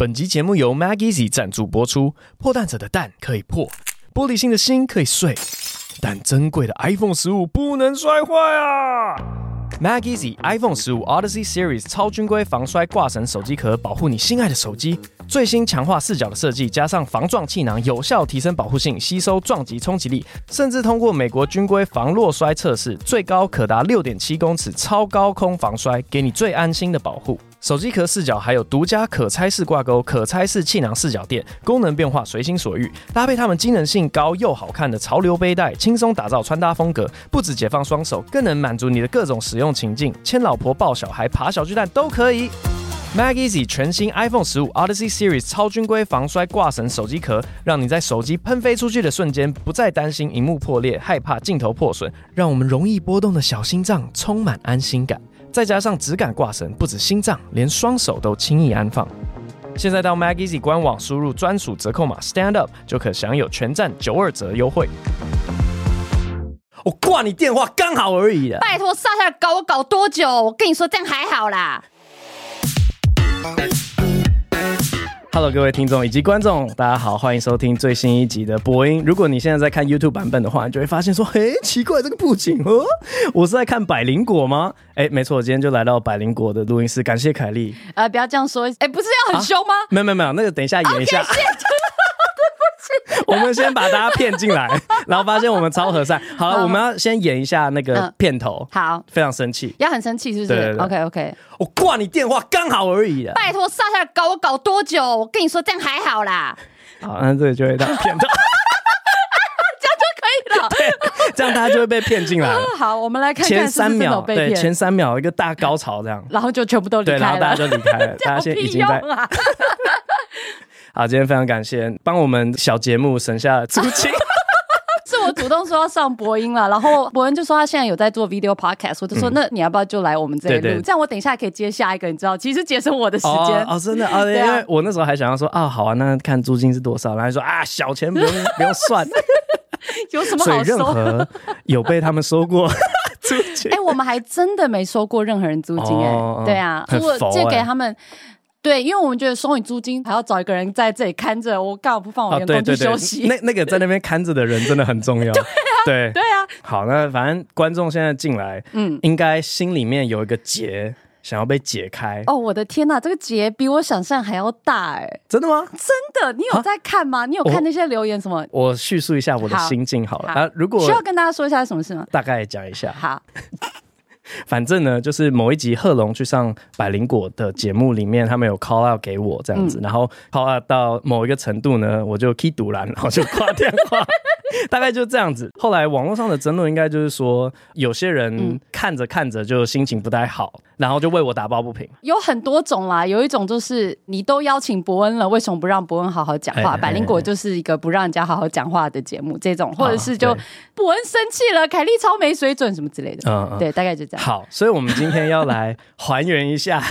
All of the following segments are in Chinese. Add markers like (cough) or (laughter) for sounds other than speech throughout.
本集节目由 Mageasy 赞助播出。破蛋者的蛋可以破，玻璃心的心可以碎，但珍贵的 iPhone 十五不能摔坏啊！Mageasy iPhone 十五 Odyssey Series 超军规防摔挂绳手机壳，保护你心爱的手机。最新强化四角的设计，加上防撞气囊，有效提升保护性，吸收撞击冲击力，甚至通过美国军规防落摔测试，最高可达六点七公尺超高空防摔，给你最安心的保护。手机壳四角还有独家可拆式挂钩、可拆式气囊四角垫，功能变化随心所欲。搭配它们机能性高又好看的潮流背带，轻松打造穿搭风格。不止解放双手，更能满足你的各种使用情境，牵老婆、抱小孩、爬小巨蛋都可以。Mageasy 全新 iPhone 十五 Odyssey Series 超军规防摔挂绳手机壳，让你在手机喷飞出去的瞬间，不再担心荧幕破裂、害怕镜头破损，让我们容易波动的小心脏充满安心感。再加上质感挂绳，不止心脏，连双手都轻易安放。现在到 Mageasy 官网输入专属折扣码 Stand Up，就可享有全站九二折优惠。我挂你电话刚好而已啊！拜托，杀下来搞我搞多久？我跟你说这样还好啦。Hello，各位听众以及观众，大家好，欢迎收听最新一集的播音。如果你现在在看 YouTube 版本的话，你就会发现说，嘿，奇怪，这个布景哦，我是在看百灵果吗？哎，没错，我今天就来到百灵果的录音室，感谢凯莉。呃，不要这样说，哎，不是要很凶吗？啊？没有没有没有，那个等一下演一下。Okay, 我们先把大家骗进来，然后发现我们超和善。好了，我们要先演一下那个片头。嗯、好，非常生气，要很生气是不是？，OK OK。我挂你电话刚好而已的。拜托，上下搞我搞多久？我跟你说这样还好啦。好，那这里就会到片头，(laughs) 这样就可以了。对，这样大家就会被骗进来。(laughs) 好，我们来看看前三秒，对，前三秒一个大高潮这样，然后就全部都离开了，然后大家就离开了，(laughs) 大家现在已经在。好，今天非常感谢帮我们小节目省下租金。(laughs) (laughs) 是我主动说要上播音了，然后博恩就说他现在有在做 video podcast，我就说、嗯、那你要不要就来我们这里录？这样我等一下可以接下一个，你知道，其实节省我的时间哦，哦，真的啊，因为我那时候还想要说啊，好啊，那看租金是多少，然后说啊，小钱不用 (laughs) 不用算，有什么好收？任何有被他们收过租金？哎、欸，我们还真的没收过任何人租金哎、欸哦，对啊，如果借给他们。对，因为我们觉得收你租金还要找一个人在这里看着，我干嘛不放我员工去休息？哦、对对对那那个在那边看着的人真的很重要。(laughs) 对啊，对对啊。好，那反正观众现在进来，嗯，应该心里面有一个结想要被解开。哦，我的天哪，这个结比我想象还要大哎！真的吗？真的，你有在看吗？你有看那些留言什么？我叙述一下我的心境好了。好好啊，如果需要跟大家说一下什么事吗？大概讲一下。好。反正呢，就是某一集贺龙去上百灵果的节目里面，他们有 call out 给我这样子，嗯、然后 call out 到某一个程度呢，我就 key 堵了，然后就挂电话，(laughs) 大概就这样子。后来网络上的争论应该就是说，有些人看着看着就心情不太好，然后就为我打抱不平。有很多种啦，有一种就是你都邀请伯恩了，为什么不让伯恩好好讲话？百灵果就是一个不让人家好好讲话的节目，这种或者是就伯恩生气了，凯莉超没水准什么之类的。嗯，嗯，对，大概就这样。好，所以我们今天要来 (laughs) 还原一下，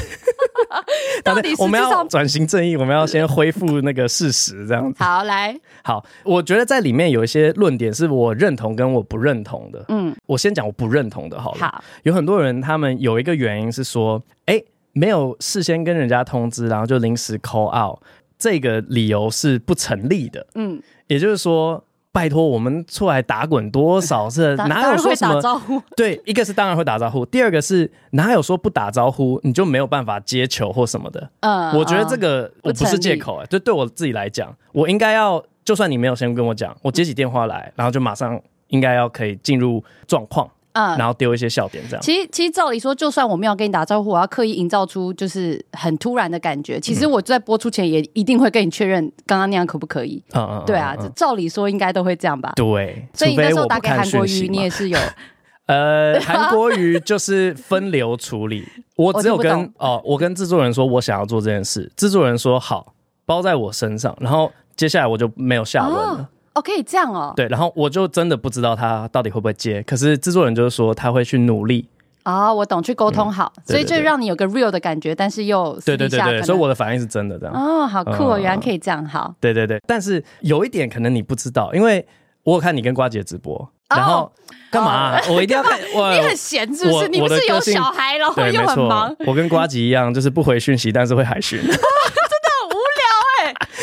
(laughs) 到底我们要转型正义，我们要先恢复那个事实，这样子。好，来，好，我觉得在里面有一些论点是我认同跟我不认同的。嗯，我先讲我不认同的，好了。好，有很多人他们有一个原因是说，哎、欸，没有事先跟人家通知，然后就临时 call out，这个理由是不成立的。嗯，也就是说。拜托，我们出来打滚多少次？(laughs) 哪有说什么招呼？(laughs) 对，一个是当然会打招呼，第二个是哪有说不打招呼你就没有办法接球或什么的？嗯，我觉得这个我不是借口哎、欸，就对我自己来讲，我应该要，就算你没有先跟我讲，我接起电话来，然后就马上应该要可以进入状况。嗯，然后丢一些笑点，这样。其实，其实照理说，就算我没有跟你打招呼，我要刻意营造出就是很突然的感觉。其实我在播出前也一定会跟你确认，刚刚那样可不可以？(laughs) 嗯嗯，对啊，照理说应该都会这样吧？对。所以你那时候打给韩国瑜，你也是有。(laughs) 呃，韩国瑜就是分流处理，(laughs) 我只有跟哦，我跟制作人说我想要做这件事，制作人说好，包在我身上，然后接下来我就没有下文了。哦哦，可以这样哦。对，然后我就真的不知道他到底会不会接，可是制作人就是说他会去努力。哦，我懂，去沟通好，嗯、对对对，所以就让你有个 real 的感觉，但是又对对对对，所以我的反应是真的这样。哦，好酷哦，嗯、原来可以这样，好。对对对，但是有一点可能你不知道，因为我有看你跟瓜姐直播，哦、然后干嘛？我一定要看。(laughs) 我你很闲是不是？你不是有小孩，然后又很忙。我跟瓜姐一样，就是不回讯息，但是会海讯。(laughs)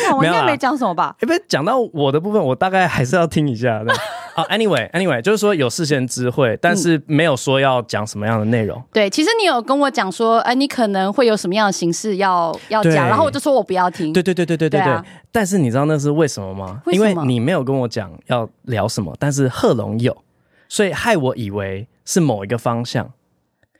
讲，我应该没讲什么吧？哎，不是讲到我的部分，我大概还是要听一下的。(laughs) 好，Anyway，Anyway，就是说有事先知会，但是没有说要讲什么样的内容。对，其实你有跟我讲说，哎，你可能会有什么样的形式要要讲，然后我就说我不要听。对对对对对对对。但是你知道那是为什么吗？因为你没有跟我讲要聊什么，但是贺龙有，所以害我以为是某一个方向，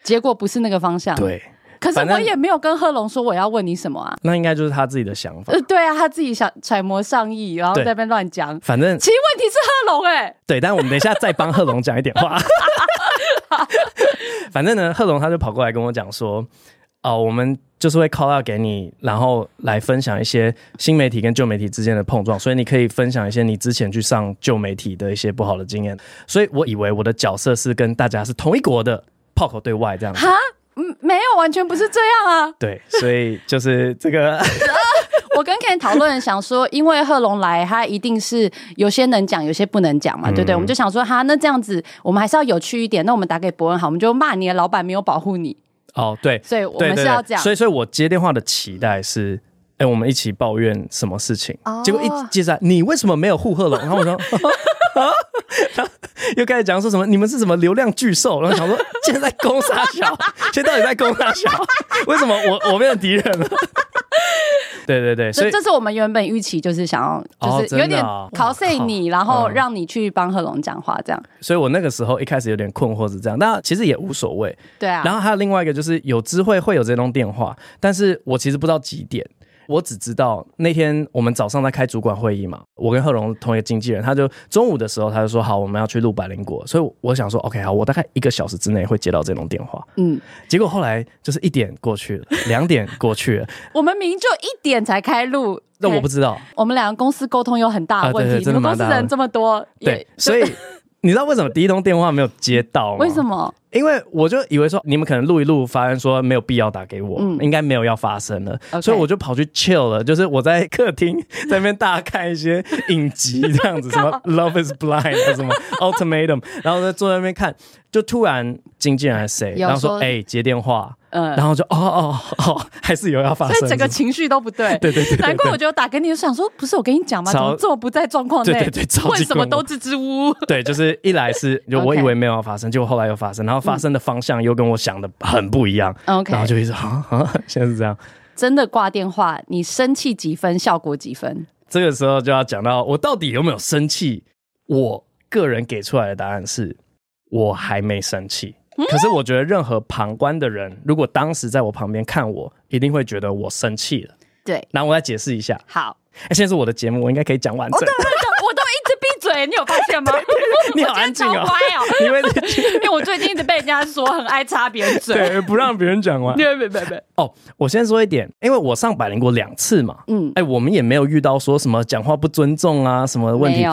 结果不是那个方向。对。可是我也没有跟贺龙说我要问你什么啊，那应该就是他自己的想法。呃，对啊，他自己想揣摩上意，然后在那边乱讲。反正其实问题是贺龙哎，对，但我们等一下再帮贺龙讲一点话。(laughs) 反正呢，贺龙他就跑过来跟我讲说，哦，我们就是会 call out 给你，然后来分享一些新媒体跟旧媒体之间的碰撞，所以你可以分享一些你之前去上旧媒体的一些不好的经验。所以我以为我的角色是跟大家是同一国的，炮口对外这样子。嗯，没有，完全不是这样啊。对，所以就是这个。(laughs) 我跟 Ken 讨论，想说，因为贺龙来，他一定是有些能讲，有些不能讲嘛，对不对？嗯、我们就想说，哈，那这样子，我们还是要有趣一点。那我们打给博恩好，我们就骂你的老板没有保护你。哦，对，所以我们是要这样。所以，所以我接电话的期待是，哎，我们一起抱怨什么事情？哦、结果一接下来，你为什么没有护贺龙？然后我说。(laughs) 又开始讲说什么？你们是什么流量巨兽？然后想说现在在攻杀小，(laughs) 现在到底在攻杀小？为什么我我变成敌人了？(laughs) 对对对，所以这是我们原本预期，就是想要，就是有点考碎你，然后让你去帮贺龙讲话这样。所以我那个时候一开始有点困惑是这样，但其实也无所谓。对啊。然后还有另外一个就是有知会会有这通电话，但是我其实不知道几点。我只知道那天我们早上在开主管会议嘛，我跟贺龙同一个经纪人，他就中午的时候他就说好，我们要去录百灵果，所以我想说 OK 好，我大概一个小时之内会接到这种电话。嗯，结果后来就是一点过去了，两点过去了，(laughs) 我们明明就一点才开录，那我不知道，我们两个公司沟通有很大的问题，啊、对对对，你们公司人这么多，对，所以 (laughs) 你知道为什么第一通电话没有接到吗？为什么？因为我就以为说你们可能录一录，发现说没有必要打给我，嗯、应该没有要发生了，Okay. 所以我就跑去 chill 了，就是我在客厅在那边大看一些影集这样子，(laughs) 什么 Love is Blind，什么 (laughs) Ultimatum，然后在坐在那边看。就突然经纪人还是谁，然后说：“哎、欸，接电话。”嗯，然后就哦哦哦，还是有要发生，所以整个情绪都不对。(laughs) 对对对，对，难怪我觉得打给你就想说，不是我跟你讲吗？怎么这么不在状况内？对对对，为什么都支支吾吾？对，就是一来是就我以为没有要发生，结果后来又发生，然后发生的方向又跟我想的很不一样。OK，然后就一直 (laughs) 啊啊，现在是这样。真的挂电话，你生气几分，效果几分？这个时候就要讲到我到底有没有生气。我个人给出来的答案是。我还没生气，可是我觉得任何旁观的人，如果当时在我旁边看我，一定会觉得我生气了。对，那我来解释一下。好，哎，现在是我的节目，我应该可以讲完整。我都我都一直闭嘴，你有发现吗？(laughs) (laughs) 你好安静哦，(laughs) 因为因为我最近一直被人家说很爱插别人嘴，对，不让别人讲完。对别别别。哦，我先说一点，因为我上百灵过两次嘛，嗯，哎，我们也没有遇到说什么讲话不尊重啊什么问题。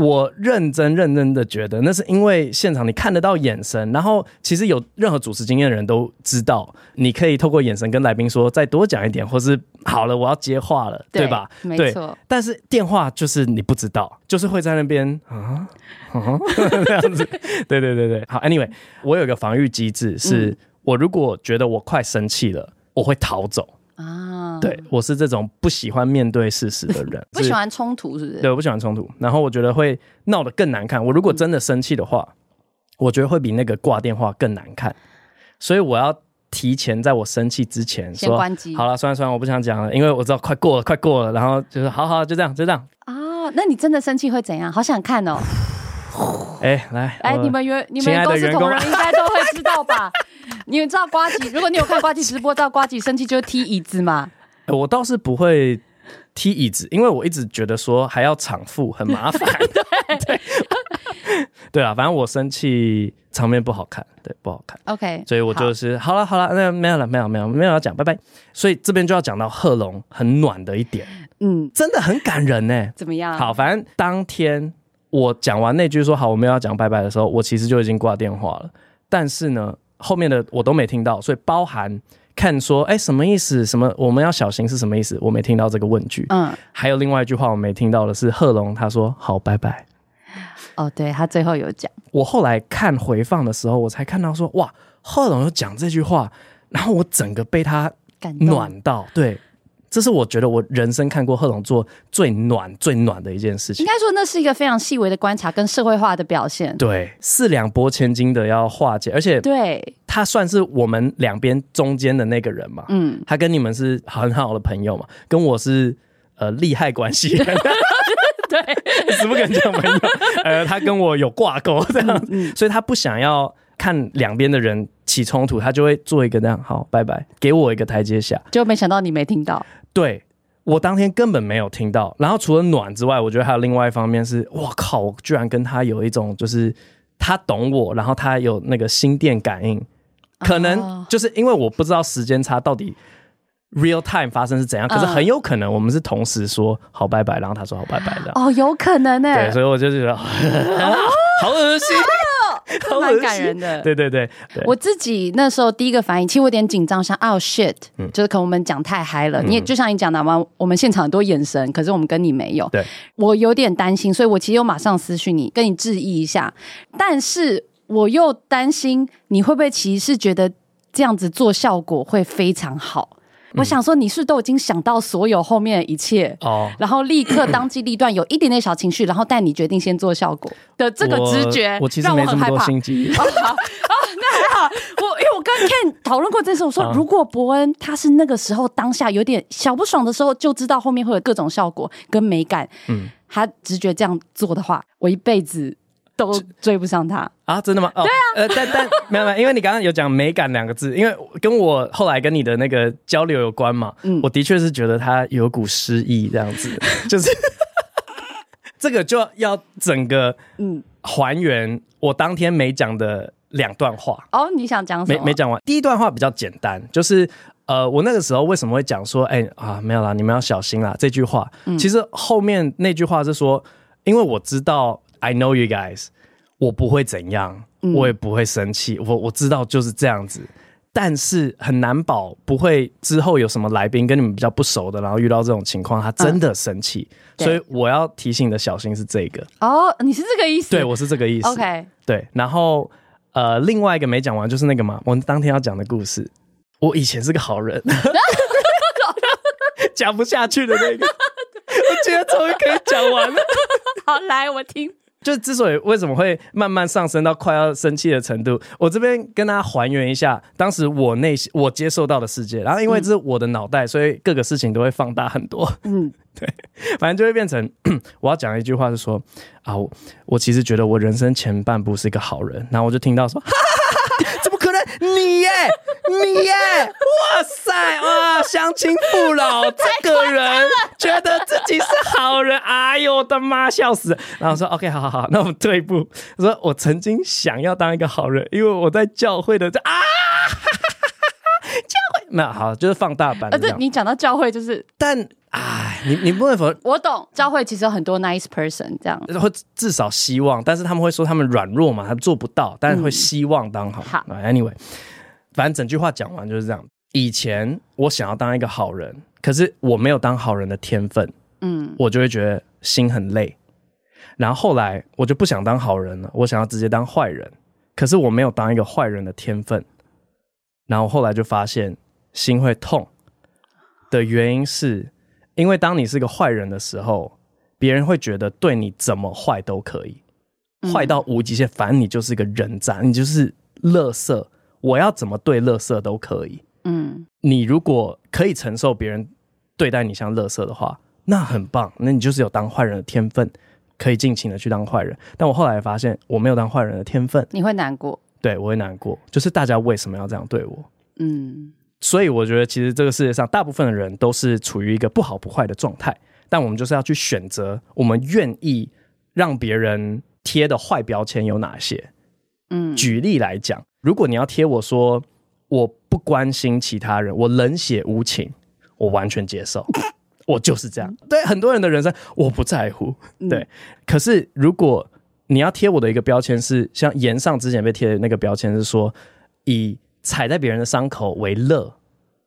我认真认真的觉得，那是因为现场你看得到眼神，然后其实有任何主持经验的人都知道，你可以透过眼神跟来宾说再多讲一点，或是好了，我要接话了，对，对吧？没错。但是电话就是你不知道，就是会在那边啊啊 (laughs) 这样子。对对对对，好，Anyway，我有一个防御机制，是我如果觉得我快生气了，我会逃走。啊，对，我是这种不喜欢面对事实的人，(laughs) 不喜欢冲突，是不是？对，我不喜欢冲突，然后我觉得会闹得更难看。我如果真的生气的话，嗯、我觉得会比那个挂电话更难看。所以我要提前在我生气之前说，关机。好了，算了算了，我不想讲了，因为我知道快过了，快过了。然后就是好好，就这样，就这样。啊，那你真的生气会怎样？好想看哦。哎，来，哎，你们员你们公司同仁应该都会知道吧？(laughs) 你们知道瓜吉？如果你有看瓜吉直播，知道瓜吉生气就是踢椅子吗？我倒是不会踢椅子，因为我一直觉得说还要场付很麻烦。(laughs) 对对对啊，反正我生气场面不好看，对，不好看。OK，所以我就是好了好了，那没有了没有没有没有要讲，拜拜。所以这边就要讲到贺龙很暖的一点，嗯，真的很感人呢。怎么样？好，反正当天。我讲完那句说好，我们要讲拜拜的时候，我其实就已经挂电话了。但是呢，后面的我都没听到，所以包含看说，哎，什么意思？什么我们要小心是什么意思？我没听到这个问句。嗯，还有另外一句话我没听到的是贺龙他说好拜拜。哦，对，他最后有讲。我后来看回放的时候，我才看到说，哇，贺龙有讲这句话，然后我整个被他感暖到，对。这是我觉得我人生看过贺珑做最暖、最暖的一件事情。应该说，那是一个非常细微的观察跟社会化的表现。对，四两拨千斤的要化解，而且对他算是我们两边中间的那个人嘛。嗯，他跟你们是很好的朋友嘛，跟我是呃利害关系。(laughs) 对，死不肯讲朋友。呃，他跟我有挂钩这样，嗯，所以他不想要看两边的人起冲突，他就会做一个那样，好，拜拜，给我一个台阶下。就没想到你没听到。对，我当天根本没有听到，然后除了暖之外，我觉得还有另外一方面是，哇靠，我居然跟他有一种就是他懂我，然后他有那个心电感应，可能就是因为我不知道时间差到底 real time 发生是怎样，可是很有可能我们是同时说好拜拜，然后他说好拜拜的。哦，有可能呢。对，所以我就觉得 (laughs) 好恶心。(laughs) (laughs) 蛮感人的，对对对，对，我自己那时候第一个反应，其实我有点紧张，像 oh shit，嗯，就是可能我们讲太嗨了。嗯、你也就像你讲的嘛，我们现场很多眼神，可是我们跟你没有。对，我有点担心，所以我其实有马上私讯你，跟你致意一下。但是我又担心你会不会其实是觉得这样子做效果会非常好。我想说，你是都已经想到所有后面的一切哦，然后立刻当机立断，有一点点小情绪，然后但你决定先做效果的这个直觉，我其实没这么多心机。好，哦，那还好。我因为我跟 Ken 讨论过这事，我说如果伯恩他是那个时候当下有点小不爽的时候，就知道后面会有各种效果跟美感，嗯，他直觉这样做的话，我一辈子。都追不上他啊？真的吗？哦、对啊，呃，但但 (laughs) 没有没有，因为你刚刚有讲美感两个字，因为跟我后来跟你的那个交流有关嘛。嗯，我的确是觉得他有股诗意这样子，(laughs) 就是 (laughs) 这个就要整个嗯还原我当天没讲的两段话。哦，你想讲什么？没没讲完。第一段话比较简单，就是呃，我那个时候为什么会讲说，哎、欸、啊，没有啦，你们要小心啦。这句话，嗯、其实后面那句话是说，因为我知道。I know you guys，我不会怎样，我也不会生气，我我知道就是这样子，但是很难保不会之后有什么来宾跟你们比较不熟的，然后遇到这种情况，他真的生气，嗯、所以我要提醒的小心是这个。哦，你是这个意思？对，我是这个意思。OK，对，然后呃，另外一个没讲完就是那个嘛，我们当天要讲的故事，我以前是个好人，(laughs) 讲不下去的那个，(laughs) 我今天终于可以讲完了。好，来我听。就之所以为什么会慢慢上升到快要生气的程度，我这边跟大家还原一下当时我内心我接受到的世界，然后因为这是我的脑袋，所以各个事情都会放大很多。嗯，(laughs) 对，反正就会变成我要讲一句话是说啊，我，我其实觉得我人生前半部是一个好人，然后我就听到说。怎么可能？你耶，你耶！(laughs) 哇塞，哇，乡亲父老，这个人觉得自己是好人，哎呦我的妈，笑死！然后说 OK，好好好，那我们退一步。我说我曾经想要当一个好人，因为我在教会的啊，教会那好，就是放大版。而且你讲到教会，就是但。哎，你你不能否认，我懂教会其实有很多 nice person 这样，会至少希望，但是他们会说他们软弱嘛，他做不到，但是会希望当好。好，anyway，反正整句话讲完就是这样。以前我想要当一个好人，可是我没有当好人的天分，嗯，我就会觉得心很累。然后后来我就不想当好人了，我想要直接当坏人，可是我没有当一个坏人的天分。然后后来就发现心会痛的原因是。因为当你是个坏人的时候，别人会觉得对你怎么坏都可以，坏到无极限。反正你就是个人渣，你就是垃圾。我要怎么对垃圾都可以。嗯，你如果可以承受别人对待你像垃圾的话，那很棒。那你就是有当坏人的天分，可以尽情的去当坏人。但我后来发现，我没有当坏人的天分，你会难过。对，我会难过。就是大家为什么要这样对我？嗯。所以我觉得，其实这个世界上大部分的人都是处于一个不好不坏的状态，但我们就是要去选择，我们愿意让别人贴的坏标签有哪些？嗯，举例来讲，如果你要贴我说我不关心其他人，我冷血无情，我完全接受，我就是这样。对很多人的人生，我不在乎。对，可是如果你要贴我的一个标签是像岩上之前被贴的那个标签是说以。踩在别人的伤口为乐，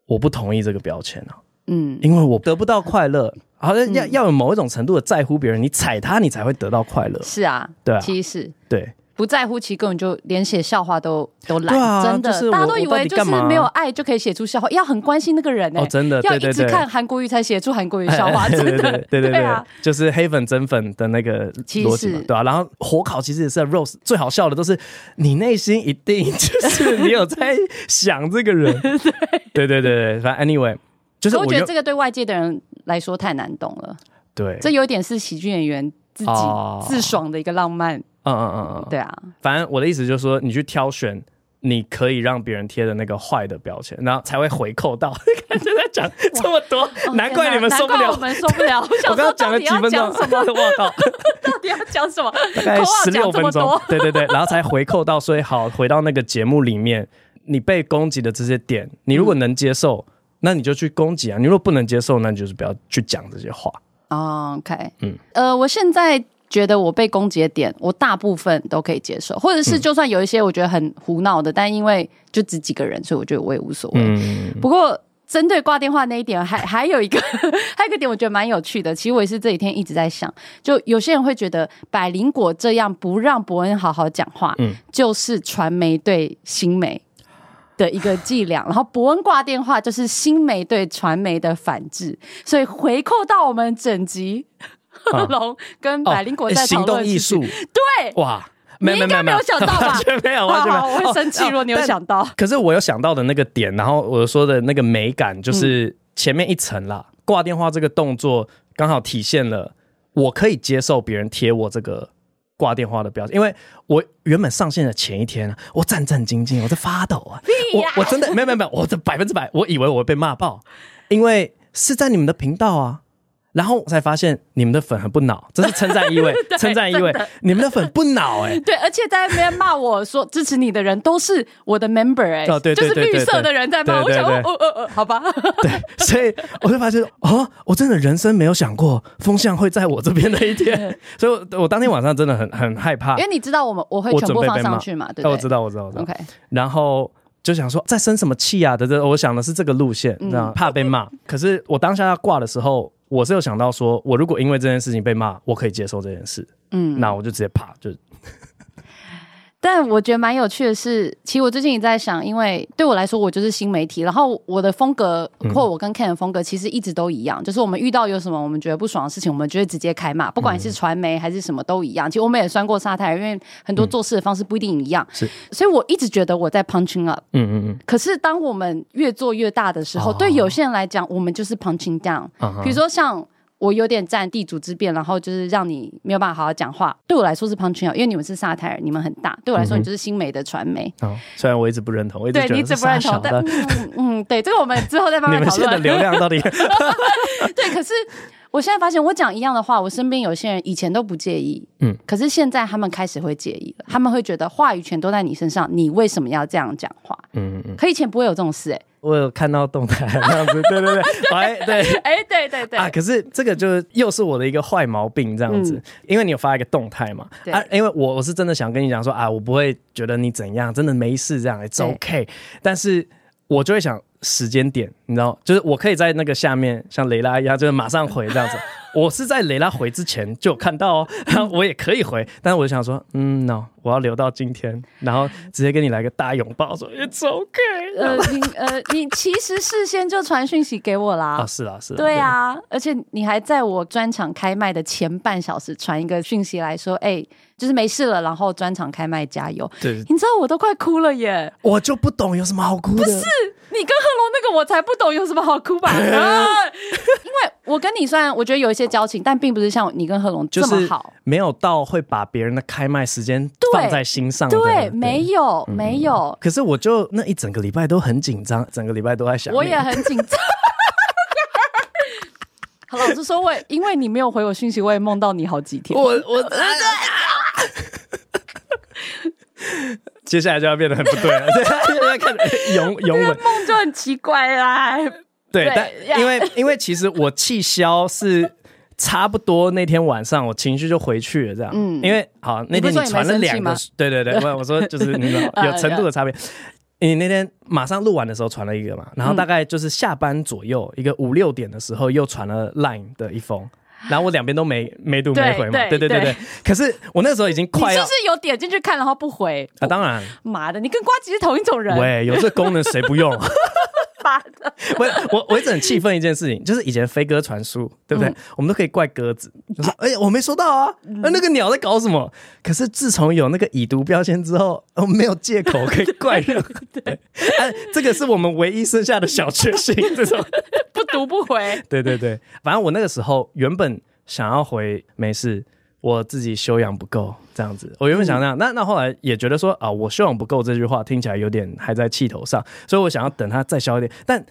我不同意这个标签啊。嗯，因为我得不到快乐，好像要要有某一种程度的在乎别人，你踩他，你才会得到快乐。是啊，对啊，其实是对。不在乎，其实根本就连写笑话都都懒，啊、真的，就是、大家都以为就是没有爱就可以写出笑话，要很关心那个人哎、欸哦，真的，要一直看韩国语才写出韩国语笑话，真的，对对对，就是黑粉真粉的那个逻辑嘛，对吧、啊？然后火烤其实也是 Rose 最好笑的，都是你内心一定就是你有在想这个人，对对对对，反正 anyway，就是我，我觉得这个对外界的人来说太难懂了，对，这有点是喜剧演员自己自爽的一个浪漫。哦嗯嗯嗯嗯，对啊，反正我的意思就是说，你去挑选你可以让别人贴的那个坏的标签，然后才会回扣到。(laughs) 看就在讲这么多，难怪你们受不了，我们受不了。(laughs) 我刚刚讲了几分钟，(laughs) 我靠，到底要讲什么？大概十六分钟。对对对，然后才回扣到，所以好回到那个节目里面，你被攻击的这些点，你如果能接受，那你就去攻击啊；你如果不能接受，那你就是不要去讲这些话。哦，OK，嗯，呃，我现在。觉得我被攻击的点，我大部分都可以接受，或者是就算有一些我觉得很胡闹的，嗯、但因为就只几个人，所以我觉得我也无所谓。嗯、不过针对挂电话那一点，还 (laughs) 还有一个 (laughs) 还有一个点，我觉得蛮有趣的。其实我也是这几天一直在想，就有些人会觉得百灵果这样不让伯恩好好讲话，嗯，就是传媒对新媒的一个伎俩，然后伯恩挂电话就是新媒对传媒的反制，所以回扣到我们整集。贺 (laughs) 龙跟百灵果在讨论艺术，对，哇，你应该没有想到吧？(laughs) 完全没有，完全没有，我会生气。如果你有想到，可是我有想到的那个点，然后我说的那个美感，就是前面一层啦，挂电话这个动作刚好体现了我可以接受别人贴我这个挂电话的标签，因为我原本上线的前一天，我战战兢兢，我在发抖啊，我我真的没有没有没有，我这百分之百，我以为我会被骂爆，因为是在你们的频道啊。然后我才发现你们的粉很不恼，这是称赞意味，(laughs) 称赞意味。你们的粉不恼哎、欸，(laughs) 对，而且在那边骂我说支持你的人都是我的 member 哎、欸，哦对，对，对，对，就是绿色的人在骂，我想哦哦哦，好吧，(laughs) 对，所以我就发现哦，我真的人生没有想过风向会在我这边的一天，所以我，我当天晚上真的很很害怕，因为你知道我们我会全部放上去嘛，对，我知道我知道我知道，OK，然后。就想说在生什么气啊？的这，我想的是这个路线，这样怕被骂。可是我当下要挂的时候，我是有想到说，我如果因为这件事情被骂，我可以接受这件事。嗯，那我就直接啪就。但我觉得蛮有趣的是，其实我最近也在想，因为对我来说，我就是新媒体，然后我的风格或我跟 Ken 的风格其实一直都一样，就是我们遇到有什么我们觉得不爽的事情，我们就会直接开骂，不管是传媒还是什么都一样。其实我们也算过沙滩，因为很多做事的方式不一定一样，是，所以我一直觉得我在 punching up。嗯嗯嗯。可是当我们越做越大的时候，对有些人来讲，我们就是 punching down。比如说像。我有点占地主之便，然后就是让你没有办法好好讲话。对我来说是 punching out，因为你们是沙泰尔，你们很大。对我来说，你就是新媒的传媒。哦，虽然我一直不认同，我一直觉得对你一直不认同，但嗯嗯，对，这个我们之后再慢慢 (laughs) 讨论。你们现在的流量到底？(laughs) 对，可是我现在发现，我讲一样的话，我身边有些人以前都不介意，嗯，可是现在他们开始会介意了。他们会觉得话语权都在你身上，你为什么要这样讲话？嗯嗯嗯。可以前不会有这种事，哎。我有看到动态这样子，对对 (laughs) 对，哎对，哎对对对。啊，可是这个就是又是我的一个坏毛病这样子，因为你有发一个动态嘛，啊，因为我我是真的想跟你讲说啊，我不会觉得你怎样，真的没事这样，it's OK，但是我就会想时间点，你知道，就是我可以在那个下面像雷拉一样，就是马上回这样子。我是在蕾拉回之前就有看到哦，(laughs) 我也可以回，但是我就想说，嗯，no，我要留到今天，然后直接跟你来个大拥抱，说 it's OK。呃，你呃，你其实事先就传讯息给我啦。啊，是啊，是啊。对啊，而且你还在我专场开麦的前半小时传一个讯息来说，哎，就是没事了，然后专场开麦加油。对，你知道我都快哭了耶。我就不懂有什么好哭的。不是，你跟贺龙那个我才不懂有什么好哭吧？(laughs) 因为我跟你虽然我觉得有一些。交情，但并不是像你跟贺龙这么好，没有到会把别人的开麦时间放在心上。对，没有，没有。可是我就那一整个礼拜都很紧张，整个礼拜都在想。我也很紧张。好，老实说，我因为你没有回我讯息，我也梦到你好几天。我我 (laughs) 接下来就要变得很不对了。(laughs) 现在看永永稳梦就很奇怪啦。对，但因为因为其实我气消是。差不多那天晚上，我情绪就回去了，这样。嗯，因为好那天你传了两个，(laughs) 对对对，我我说就是你知道有程度的差别。(laughs) 你那天马上录完的时候传了一个嘛，然后大概就是下班左右，一个五六点的时候又传了 Line 的一封，(laughs) 然后我两边都没没读没回嘛，对对对对。可是我那时候已经快要，你是不是有点进去看然后不回啊？当然，妈的，你跟瓜吉是同一种人。喂，有这功能谁不用？(laughs) 妈的！(laughs) 我我我一直很气愤一件事情，就是以前飞鸽传书，对不对？我们都可以怪鸽子，就说哎呀，我没收到啊，那那个鸟在搞什么？可是自从有那个已读标签之后，我没有借口可以怪任何人。哎，这个是我们唯一剩下的小确幸，这种不读不回。(laughs) 对对对，反正我那个时候原本想要回没事。我自己修养不够，这样子。我原本想那样，嗯、那那后来也觉得说啊，我修养不够这句话听起来有点还在气头上，所以我想要等他再消一点。但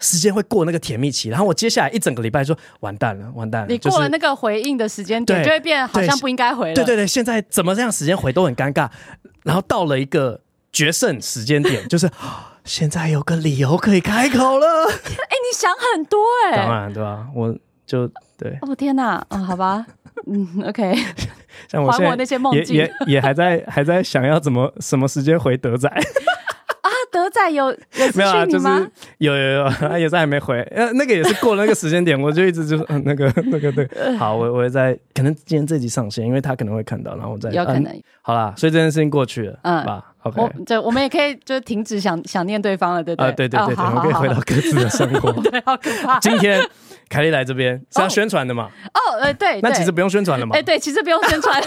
时间会过那个甜蜜期，然后我接下来一整个礼拜说完蛋了，完蛋了。你过了那个回应的时间点，就会变好像不应该回了。对对对，现在怎么这样时间回都很尴尬。然后到了一个决胜时间点，(laughs) 就是现在有个理由可以开口了。(laughs) 哎、欸，你想很多哎、欸。当然对吧？我就对。哦天哪，啊、哦、好吧。嗯，OK，像我现在也也也还在还在想要怎么什么时间回德仔。(laughs) 啊？德仔有有没有啊？就是有有有，他 (laughs) 也是还没回，呃，那个也是过了那个时间点，我就一直就嗯那个那个对，(laughs) 好，我我也在可能今天这集上线，因为他可能会看到，然后我再有可能。好啦，所以这件事情过去了，嗯。吧，OK，我对我们也可以就停止想想念对方了，对不对？对对对，我们可以回到各自的生活，(laughs) 对，好可怕。今天。凯莉来这边是要宣传的嘛？哦，呃，对，那其实不用宣传了嘛？哎，对，其实不用宣传。(laughs)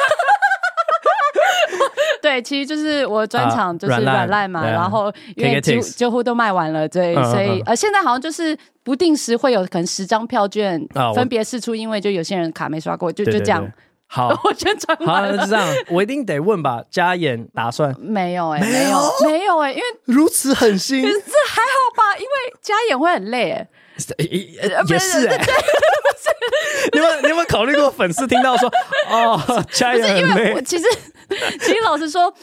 对，其实就是我专场就是软烂嘛，然后因为几乎几乎都卖完了，对，所以呃，现在好像就是不定时会有可能十张票券分别释出，因为就有些人卡没刷过，就就这样。好，(laughs) 我先传完了，好，就这样，我一定得问吧。加演打算没有？哎，没有，没有哎，因为如此狠心，(laughs) 这还好吧？因为加演会很累哎。也是哎，(laughs) 你们你有没有考虑过粉丝听到说哦，加演很累？其实其实老实说，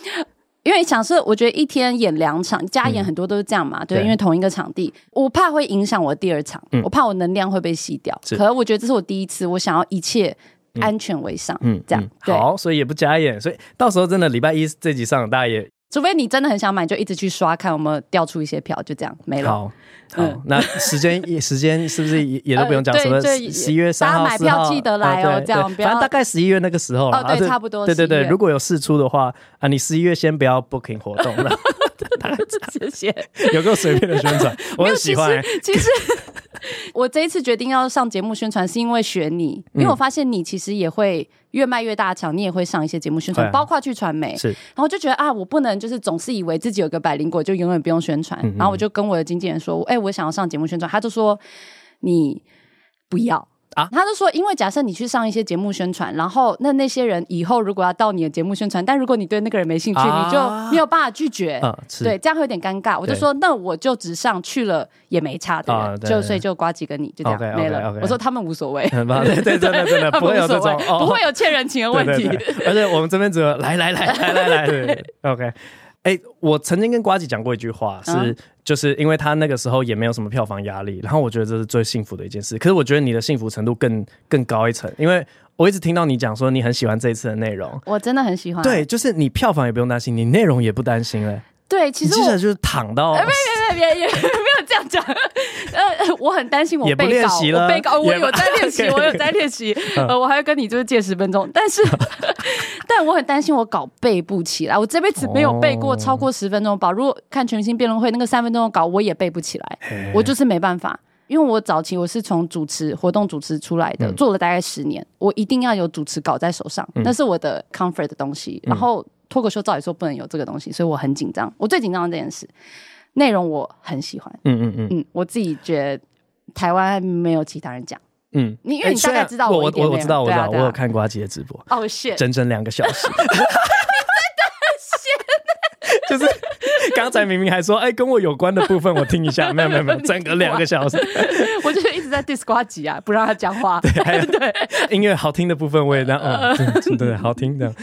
因为想是，我觉得一天演两场，加演很多都是这样嘛，对，因为同一个场地，我怕会影响我第二场，我怕我能量会被吸掉。可是我觉得这是我第一次，我想要一切安全为上，嗯，这样好，所以也不加演，所以到时候真的礼拜一这集上，大家也。除非你真的很想买，就一直去刷，看有没有掉出一些票，就这样没了。好，好，那时间 (laughs) 时间是不是也也都不用讲？什么十一月三号、四号，大家买票记得来哦，这样。反正大概十一月那个时候了。哦，对，差不多。对对对，如果有试出的话啊，你十一月先不要 booking 活动了。(laughs) 谢谢。有个随便的宣传，(laughs) 我很喜欢。其实 (laughs) 我这一次决定要上节目宣传，是因为选你，因为我发现你其实也会。越卖越大场，你也会上一些节目宣传，啊、包括去传媒。是，然后就觉得啊，我不能就是总是以为自己有个百灵果就永远不用宣传。然后我就跟我的经纪人说，哎、欸，我想要上节目宣传，他就说你不要。啊，他就说，因为假设你去上一些节目宣传，然后那那些人以后如果要到你的节目宣传，但如果你对那个人没兴趣，你就没有办法拒绝。对，这样会有点尴尬。我就说，那我就只上去了也没差的，就所以就刮几个你就这样没了。我说他们无所谓，对 (laughs) 对对，真的真的不会有这种，不会有欠人情的问题。(laughs) 而且我们这边只有来来来来来来，OK。哎、欸，我曾经跟瓜姐讲过一句话，是就是因为他那个时候也没有什么票房压力，然后我觉得这是最幸福的一件事。可是我觉得你的幸福程度更更高一层，因为我一直听到你讲说你很喜欢这一次的内容，我真的很喜欢。对，就是你票房也不用担心，你内容也不担心嘞。对，其实接下来就是躺到，别别别别，也 (laughs) 没有这样讲。(laughs) 呃，我很担心我被告，我被告，(laughs) 我有在练习，我有在练习。呃，我还要跟你就是借十分钟，但是，但我很担心我稿背不起来。我这辈子没有背过超过十分钟稿。如果看全明星辩论会那个三分钟的稿，我也背不起来。我就是没办法，因为我早期我是从主持活动主持出来的，做了大概十年，我一定要有主持稿在手上，那是我的 comfort 的东西。然后。脱口秀照理说不能有这个东西，所以我很紧张。我最紧张的这件事，内容我很喜欢。嗯嗯嗯嗯，我自己觉得台湾没有其他人讲。嗯，你因为你大概知道我，我我我知道我知道，我有看瓜吉的直播。哦，shit，整整两个小时。你 (laughs) 真的很闲，就是 (laughs) 刚才明明还说哎跟我有关的部分我听一下，(laughs) 没有没有没有，整个两个小时。我就是一直在 diss 呱吉啊，不让他讲话。对对，音乐好听的部分我也让，哦，嗯，对，好听的。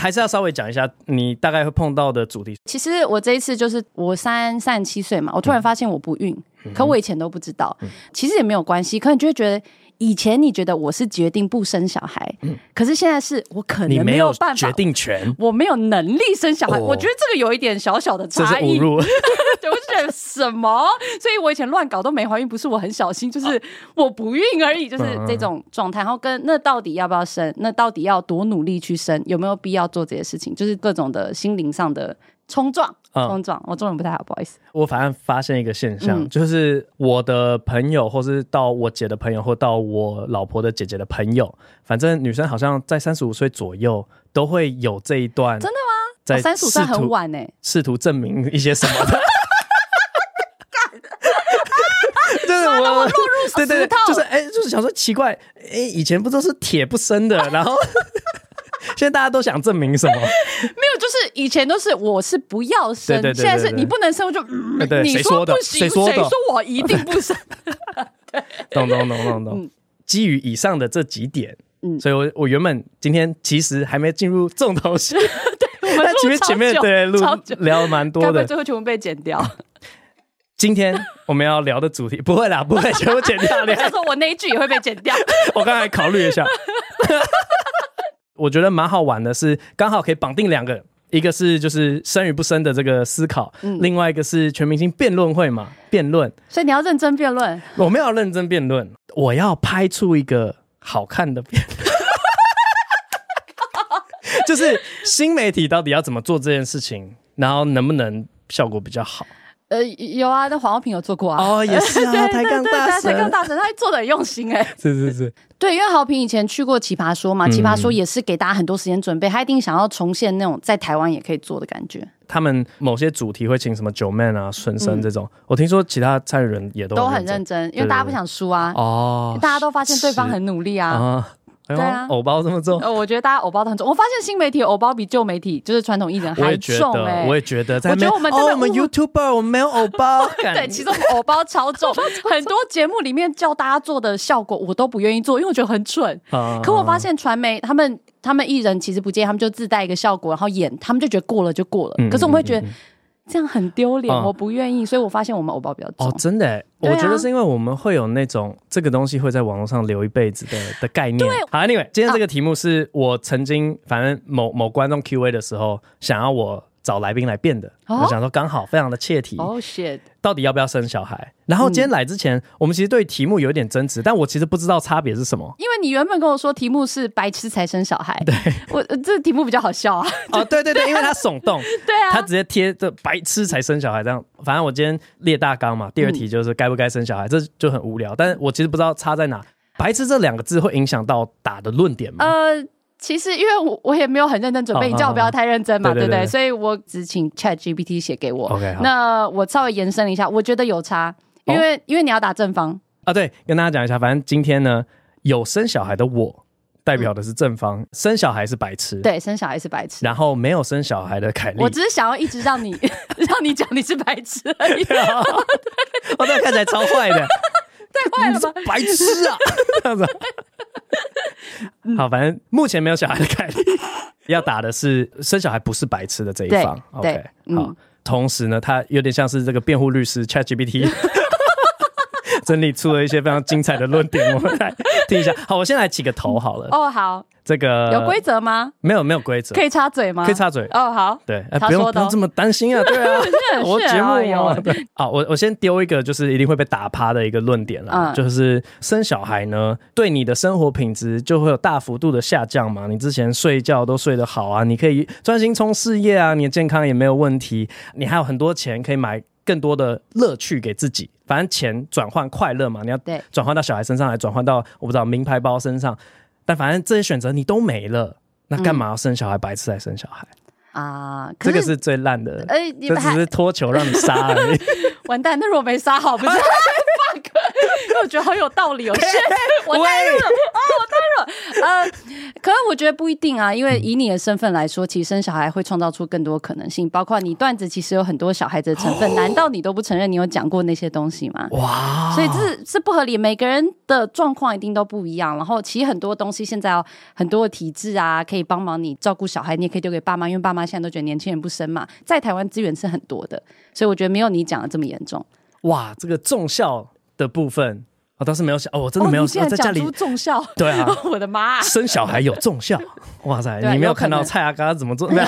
还是要稍微讲一下你大概会碰到的主题。其实我这一次就是我三三十七岁嘛，我突然发现我不孕，嗯、可我以前都不知道。嗯、其实也没有关系，可你就会觉得以前你觉得我是决定不生小孩，嗯、可是现在是我可能没有办法决定权，我没有能力生小孩。哦、我觉得这个有一点小小的差异。(laughs) 对，我就觉得什么？所以我以前乱搞都没怀孕，不是我很小心，就是我不孕而已，就是这种状态。然后跟那到底要不要生？那到底要多努力去生？有没有必要做这些事情？就是各种的心灵上的冲撞。冲撞，我中文不太好，不好意思。我反正发现一个现象，嗯、就是我的朋友，或是到我姐的朋友，或到我老婆的姐姐的朋友，反正女生好像在三十五岁左右都会有这一段。真的吗？在三十五岁很晚呢，试图证明一些什么的。(laughs) 就是我落入对对对，就是哎、欸，就是想说奇怪，哎、欸，以前不都是铁不生的，然后。现在大家都想证明什么？(laughs) 没有，就是以前都是我是不要生，对对对对对，现在是你不能生，我就、你说不行，谁说，谁说我一定不生？(laughs) (laughs) 懂懂懂懂懂。基于以上的这几点，嗯，所以我我原本今天其实还没进入重头戏，对，我们前面前面对录聊了蛮多的，最后全部被剪掉。今天我们要聊的主题不会啦，不会全部剪掉。你还说我那一句也会被剪掉？我刚才考虑一下。我觉得蛮好玩的，是刚好可以绑定两个，一个是就是生与不生的这个思考，嗯、另外一个是全明星辩论会嘛，辩论。所以你要认真辩论？我没有认真辩论，我要拍出一个好看的辩论。(laughs) 就是新媒体到底要怎么做这件事情，然后能不能效果比较好？呃，有啊，那黄浩平有做过啊。哦，也是啊，(laughs) 抬杠大神，抬杠大神，他做的很用心 (laughs) 哎。是是是，对，因为豪平以前去过奇葩说嘛，奇葩说也是给大家很多时间准备，他一定想要重现那种在台湾也可以做的感觉。他们某些主题会请什么九妹啊、孙生这种，我听说其他参与人也都都很认真，因为大家不想输啊。哦，大家都发现对方很努力啊。对啊，偶包这么重，呃，我觉得大家偶包都很重。我发现新媒体偶包比旧媒体，就是传统艺人还重哎。我也觉得，我觉得我们我们 YouTuber 我们没有偶包。(laughs) 对，其实偶包超重，(laughs) 很多节目里面叫大家做的效果，我都不愿意做，因为我觉得很蠢。可我发现传媒他们他们艺人其实不介意，他们就自带一个效果，然后演，他们就觉得过了就过了。可是我们会觉得。这样很丢脸，我不愿意，所以我发现我们欧包比较重。哦，真的，我觉得是因为我们会有那种这个东西会在网络上留一辈子的的概念。对，好，Anyway，今天这个题目是我曾经反正某某观众 Q&A 的时候想要我。找来宾来辩的，我想说刚好非常的切题。哦，shit！到底要不要生小孩？然后今天来之前，我们其实对题目有一点争执，但我其实不知道差别是什么。因为你原本跟我说题目是白痴才生小孩，对 (laughs) 我这题目比较好笑啊。哦，对对对，因为他耸动，(laughs) 对啊，他直接贴这白痴才生小孩这样。反正我今天列大纲嘛，第二题就是该不该生小孩，这就很无聊。但是我其实不知道差在哪。白痴这两个字会影响到打的论点吗？呃。其实，因为我我也没有很认真准备，你叫我不要太认真嘛，对不对？所以我只请 Chat GPT 写给我。OK，那我稍微延伸了一下，我觉得有差，因为因为你要打正方啊。对，跟大家讲一下，反正今天呢，有生小孩的我代表的是正方，生小孩是白痴，对，生小孩是白痴。然后没有生小孩的凯莉，我只是想要一直让你 (laughs) 让你讲你是白痴而已。(laughs) 我这看起来超坏的，太坏了吧？白痴啊，(laughs) 这样子。好，反正目前没有小孩的概率，(laughs) 要打的是生小孩不是白痴的这一方。OK，好。同时呢，他有点像是这个辩护律师 ChatGPT 整理出了一些非常精彩的论点，我们来听一下。好，我先来起个头好了。哦，好。这个有规则吗？没有，没有规则。可以插嘴吗？可以插嘴。哦，好。对，不用不用这么担心啊。(laughs) 对啊，我节目有。(laughs) 好，我我先丢一个，就是一定会被打趴的一个论点啦。就是生小孩呢，对你的生活品质就会有大幅度的下降嘛。你之前睡觉都睡得好啊，你可以专心冲事业啊，你的健康也没有问题，你还有很多钱可以买更多的乐趣给自己。反正钱转换快乐嘛，你要转换到小孩身上来，转换到我不知道名牌包身上。但反正这些选择你都没了，那干嘛要生小孩？白痴来生小孩啊！这个是最烂的，哎、欸，这只是脱球让你杀而已。(laughs) 完蛋，那如果没杀好，不是？(laughs) 因为我觉得好有道理哦，(laughs) 我带入了哦，我呃，可是我觉得不一定啊，因为以你的身份来说，其实生小孩会创造出更多可能性，包括你段子其实有很多小孩子的成分，(gasps) 难道你都不承认你有讲过那些东西吗？哇！所以这是是不合理，每个人的状况一定都不一样。然后其实很多东西现在哦很多的体制啊，可以帮忙你照顾小孩，你也可以丢给爸妈，因为爸妈现在都觉得年轻人不生嘛，在台湾资源是很多的，所以我觉得没有你讲的这么严重。哇，这个重效。的部分，我倒是没有想哦，我真的没有想在家里重效。对啊，(laughs) 我的妈，生小孩有重效，哇塞！(laughs) 你没有看到蔡阿嘎怎么做？(laughs)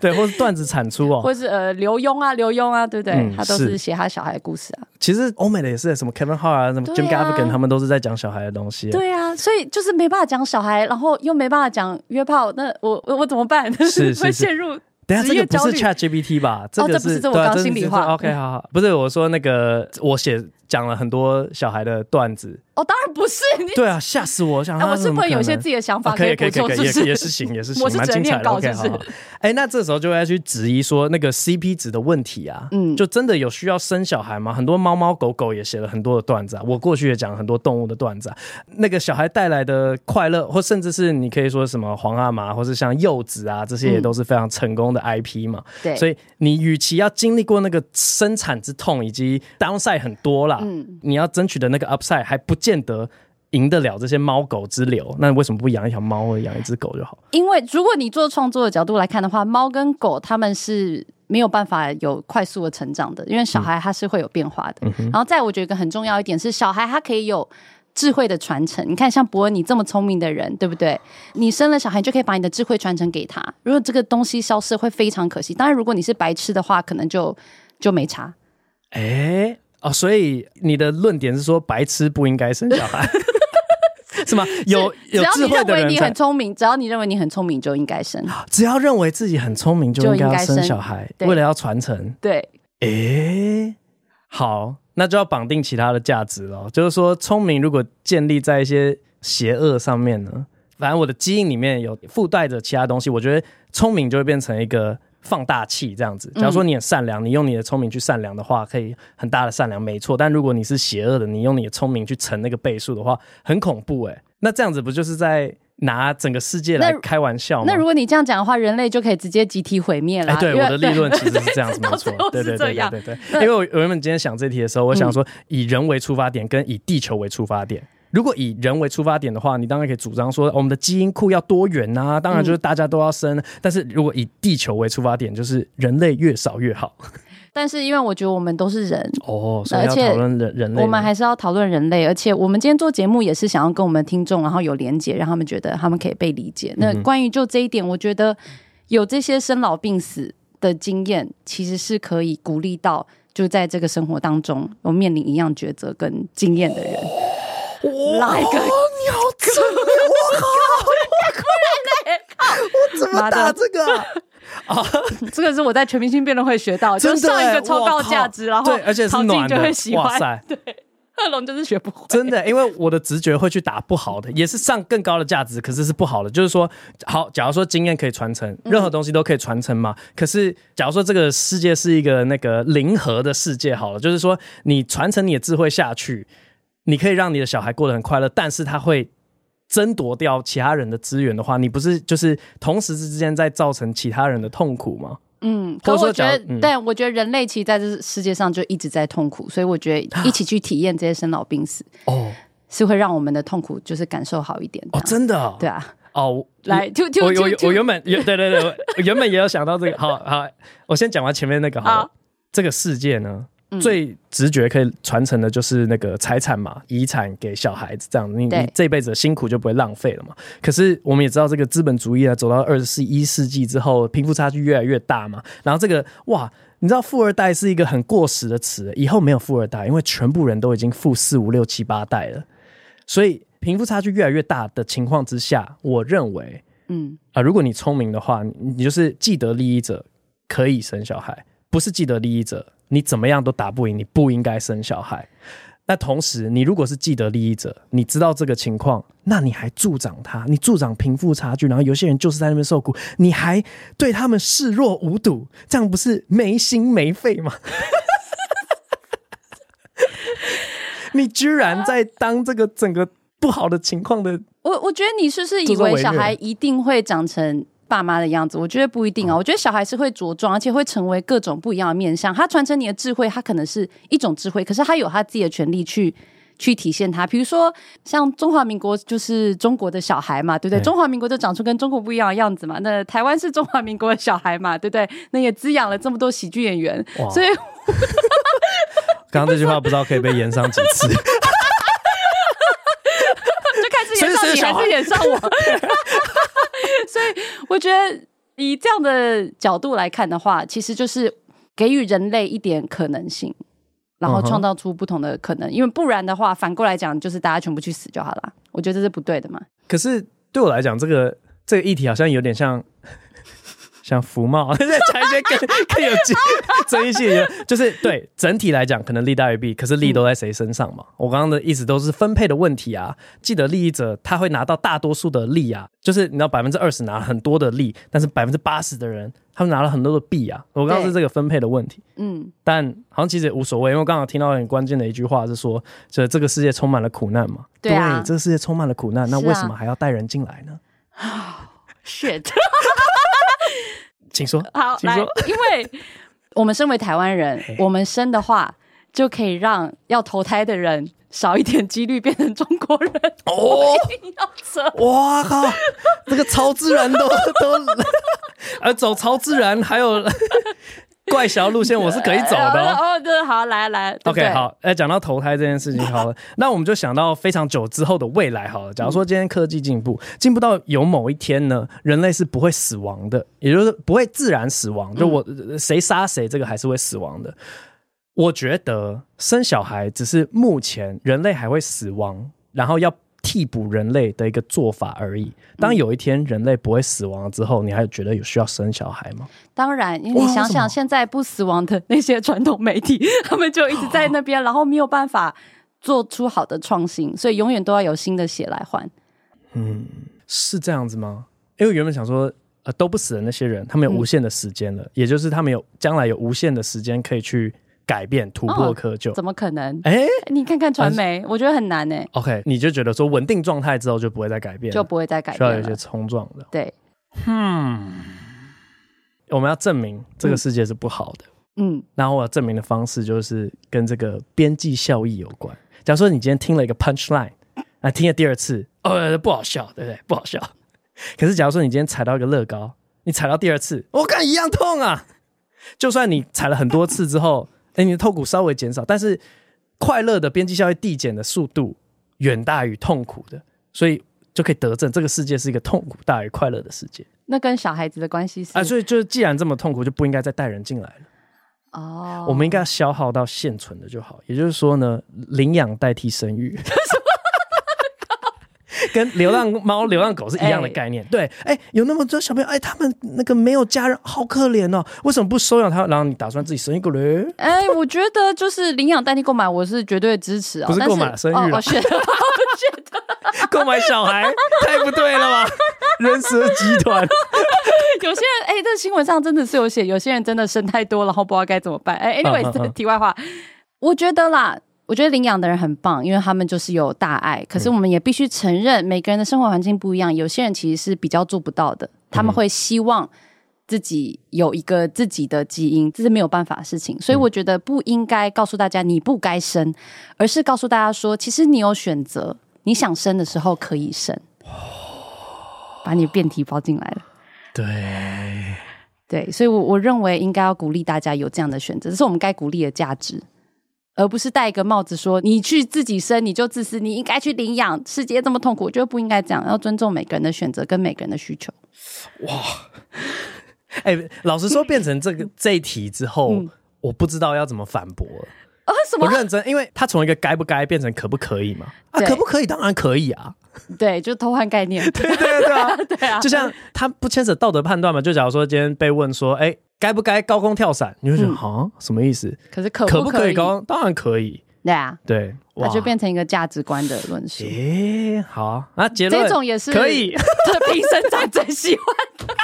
对，或是段子产出哦，或是呃刘墉啊，刘墉啊，对不对？嗯、他都是写他小孩的故事啊。其实欧美的也是，什么 Kevin Hart 啊，什么 Jim Gaffigan，他们都是在讲小孩的东西。对啊，所以就是没办法讲小孩，然后又没办法讲约炮，那我我怎么办？是是是，会陷入。等下，这个不是 Chat GPT 吧？这个是，哦、这不是这我刚心里话。OK，好好，不是我说那个我写。讲了很多小孩的段子哦，当然不是你。对啊，吓死我！想，我是不是有些自己的想法可以，可以，可以，可以，也也是行，也是行，我是蛮精彩的。OK，好。哎，那这时候就要去质疑说那个 CP 值的问题啊，嗯，就真的有需要生小孩吗？很多猫猫狗狗也写了很多的段子啊，我过去也讲了很多动物的段子啊，那个小孩带来的快乐，或甚至是你可以说什么皇阿玛，或是像柚子啊，这些也都是非常成功的 IP 嘛。对，所以你与其要经历过那个生产之痛，以及 downside 很多啦，嗯，你要。争取的那个 upside 还不见得赢得了这些猫狗之流，那为什么不养一条猫或者养一只狗就好？因为如果你做创作的角度来看的话，猫跟狗他们是没有办法有快速的成长的，因为小孩他是会有变化的。嗯、然后再我觉得一个很重要一点是，小孩他可以有智慧的传承。你看，像博恩你这么聪明的人，对不对？你生了小孩你就可以把你的智慧传承给他。如果这个东西消失，会非常可惜。当然，如果你是白痴的话，可能就就没差。哎、欸。哦，所以你的论点是说白痴不应该生小孩，(laughs) 是吗？有有智慧的人，只要你认为你很聪明，只要你认为你很聪明，就应该生。只要认为自己很聪明，就应该生小孩，为了要传承。对，哎、欸，好，那就要绑定其他的价值了。就是说，聪明如果建立在一些邪恶上面呢？反正我的基因里面有附带着其他东西，我觉得聪明就会变成一个。放大器这样子，假如说你很善良，你用你的聪明去善良的话，可以很大的善良，没错。但如果你是邪恶的，你用你的聪明去乘那个倍数的话，很恐怖哎。那这样子不就是在拿整个世界来开玩笑吗？那，那如果你这样讲的话，人类就可以直接集体毁灭了。哎，对，我的立论其实是这样子，(laughs) 没错。对对对对对对。因为我原本今天想这题的时候，我想说以人为出发点，跟以地球为出发点。如果以人为出发点的话，你当然可以主张说我们的基因库要多元啊，当然就是大家都要生。嗯、但是如果以地球为出发点，就是人类越少越好。(laughs) 但是因为我觉得我们都是人哦，所以要讨论人人类，我们还是要讨论人类。而且我们今天做节目也是想要跟我们听众，然后有连接，让他们觉得他们可以被理解。那关于就这一点，我觉得有这些生老病死的经验，其实是可以鼓励到就在这个生活当中有面临一样抉择跟经验的人。来个，你好可怜，我 (laughs) 靠，我靠，我怎么打这个啊？啊，(laughs) 这个是我在全明星辩论会学到，就是上一个超高价值，然后对，而且是暖的，哇塞，对，贺龙就是学不会，真的，因为我的直觉会去打不好的，也是上更高的价值，可是是不好的，就是说，好，假如说经验可以传承，任何东西都可以传承嘛，可是假如说这个世界是一个那个零和的世界，好了，就是说你传承你的智慧下去。你可以让你的小孩过得很快乐，但是他会争夺掉其他人的资源的话，你不是就是同时之间在造成其他人的痛苦吗？嗯，可我觉得，但、嗯、我觉得人类其实在这世界上就一直在痛苦，所以我觉得一起去体验这些生老病死 (sighs) 哦，是会让我们的痛苦就是感受好一点哦，真的、哦，对啊，哦，来，我我我原本对对对，我 (laughs) 原本也有想到这个，好好，我先讲完前面那个好，好，这个世界呢。最直觉可以传承的就是那个财产嘛，遗产给小孩子，这样你你这辈子的辛苦就不会浪费了嘛。可是我们也知道，这个资本主义啊，走到二十一世纪之后，贫富差距越来越大嘛。然后这个哇，你知道富二代是一个很过时的词，以后没有富二代，因为全部人都已经富四五六七八代了。所以贫富差距越来越大的情况之下，我认为，嗯啊，如果你聪明的话，你就是既得利益者，可以生小孩；不是既得利益者。你怎么样都打不赢，你不应该生小孩。那同时，你如果是既得利益者，你知道这个情况，那你还助长他，你助长贫富差距，然后有些人就是在那边受苦，你还对他们视若无睹，这样不是没心没肺吗？(laughs) 你居然在当这个整个不好的情况的，我我觉得你是不是以为小孩一定会长成？爸妈的样子，我觉得不一定啊。我觉得小孩是会着装，而且会成为各种不一样的面相。他传承你的智慧，他可能是一种智慧，可是他有他自己的权利去去体现他。比如说，像中华民国就是中国的小孩嘛，对不对？中华民国就长出跟中国不一样的样子嘛。那台湾是中华民国的小孩嘛，对不对？那也滋养了这么多喜剧演员。所以，(laughs) 刚刚这句话不知道可以被延上几次。就开始炎上你，还是炎上我？(laughs) 所以我觉得以这样的角度来看的话，其实就是给予人类一点可能性，然后创造出不同的可能。因为不然的话，反过来讲，就是大家全部去死就好了。我觉得这是不对的嘛。可是对我来讲，这个这个议题好像有点像。像福茂，(laughs) 再讲一些更 (laughs) 更有 (laughs) 争议性的，就是对整体来讲，可能利大于弊，可是利都在谁身上嘛？我刚刚的意思都是分配的问题啊。既得利益者他会拿到大多数的利啊，就是你知道百分之二十拿了很多的利，但是百分之八十的人他们拿了很多的弊啊。我刚刚是这个分配的问题，嗯，但好像其实也无所谓，因为我刚刚听到很关键的一句话是说，这这个世界充满了苦难嘛。对啊，对，这个世界充满了苦难，那为什么还要带人进来呢？啊，shit。(laughs) 请说，好，来，因为我们身为台湾人，我们生的话就可以让要投胎的人少一点几率变成中国人。哦，哇靠，这个超自然都都，而 (laughs) 走超自然还有。怪小路线我是可以走的哦。哦，对，好，来来，OK，好，哎，讲到投胎这件事情，好了，那我们就想到非常久之后的未来，好了。假如说今天科技进步，进步到有某一天呢，人类是不会死亡的，也就是不会自然死亡，就我谁杀谁，这个还是会死亡的。我觉得生小孩只是目前人类还会死亡，然后要。替补人类的一个做法而已。当有一天人类不会死亡了之后，你还觉得有需要生小孩吗？当然，因为你想想，现在不死亡的那些传统媒体，(laughs) 他们就一直在那边，然后没有办法做出好的创新，所以永远都要有新的血来换。嗯，是这样子吗？因为原本想说，呃，都不死的那些人，他们有无限的时间了，嗯、也就是他们有将来有无限的时间可以去。改变突破窠臼、哦，怎么可能？哎、欸，你看看传媒，我觉得很难呢。OK，你就觉得说稳定状态之后就不会再改变，就不会再改变，需要有一些冲撞的。对，嗯，我们要证明这个世界是不好的。嗯，然后我要证明的方式就是跟这个边际效益有关。假如说你今天听了一个 punch line，啊，听了第二次，哦，不好笑，对不对？不好笑。可是假如说你今天踩到一个乐高，你踩到第二次，我看一样痛啊。就算你踩了很多次之后。哎，你的痛苦稍微减少，但是快乐的边际效益递减的速度远大于痛苦的，所以就可以得证这个世界是一个痛苦大于快乐的世界。那跟小孩子的关系是？啊，所以就是既然这么痛苦，就不应该再带人进来了。哦，我们应该要消耗到现存的就好。也就是说呢，领养代替生育。(laughs) 跟流浪猫、流浪狗是一样的概念，欸、对，哎、欸，有那么多小朋友，哎、欸，他们那个没有家人，好可怜哦，为什么不收养他？然后你打算自己生一个嘞？哎、欸，我觉得就是领养代替购买，我是绝对支持啊、哦，不是购买生育了，(laughs) 我觉得，(laughs) 购买小孩太不对了吧？人蛇集团，(laughs) 有些人哎，这、欸、新闻上真的是有写，有些人真的生太多，然后不知道该怎么办。哎、欸、，anyway，、啊啊啊、题外话，我觉得啦。我觉得领养的人很棒，因为他们就是有大爱。可是我们也必须承认，每个人的生活环境不一样，有些人其实是比较做不到的。他们会希望自己有一个自己的基因，这是没有办法的事情。所以我觉得不应该告诉大家你不该生，而是告诉大家说，其实你有选择，你想生的时候可以生。把你的辩题包进来了。对对，所以我我认为应该要鼓励大家有这样的选择，这是我们该鼓励的价值。而不是戴一个帽子说，你去自己生你就自私，你应该去领养。世界这么痛苦，我觉得不应该这样，要尊重每个人的选择跟每个人的需求。哇，哎、欸，老实说，变成这个 (laughs) 这一题之后，嗯、我不知道要怎么反驳了。啊，什么？我认真，因为他从一个该不该变成可不可以嘛？啊，可不可以？当然可以啊。(laughs) 对，就偷换概念。(laughs) 对对对啊，对啊。就像他不牵扯道德判断嘛？就假如说今天被问说，哎、欸。该不该高空跳伞？你会觉得啊、嗯，什么意思？可是可可不可以高？当然可以。对啊，对，那就变成一个价值观的论述。诶、欸，好啊，啊结论这种也是可以。特评生长最喜欢的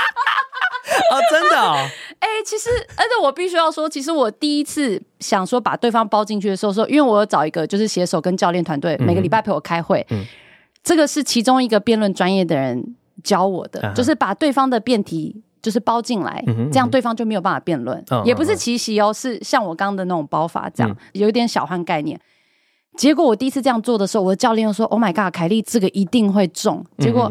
啊，(laughs) 真的、哦。哎、欸，其实，而且我必须要说，其实我第一次想说把对方包进去的时候，说，因为我有找一个就是写手跟教练团队，每个礼拜陪我开会。嗯，这个是其中一个辩论专业的人教我的、嗯，就是把对方的辩题。就是包进来，这样对方就没有办法辩论、嗯，也不是奇袭哦，是像我刚刚的那种包法这样，嗯、有一点小换概念。结果我第一次这样做的时候，我的教练又说：“Oh my god，凯莉这个一定会中。”结果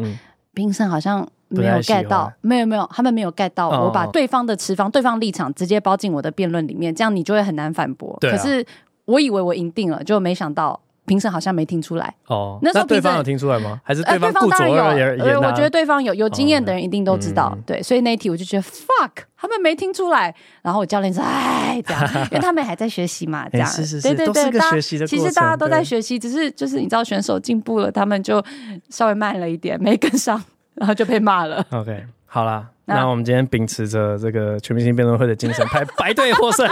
评审好像没有 get 到，没有没有，他们没有 get 到。我把对方的持方、对方立场直接包进我的辩论里面，这样你就会很难反驳。可是我以为我赢定了，就没想到评审好像没听出来。哦，那时候对方有听出来吗？还是对方顾左右而言他？我觉得对方有有经验的人一定都知道。对，所以那一题我就觉得 fuck，他们没听出来。然后我教练说：“哎，这样，(laughs) 因为他们还在学习嘛，这样。”是是是，对对对，大家其实大家都在学习，只是就是你知道选手进步了，他们就稍微慢了一点，没跟上，然后就被骂了。OK，好啦，那我们今天秉持着这个全明星辩论会的精神，(laughs) 派白队获胜。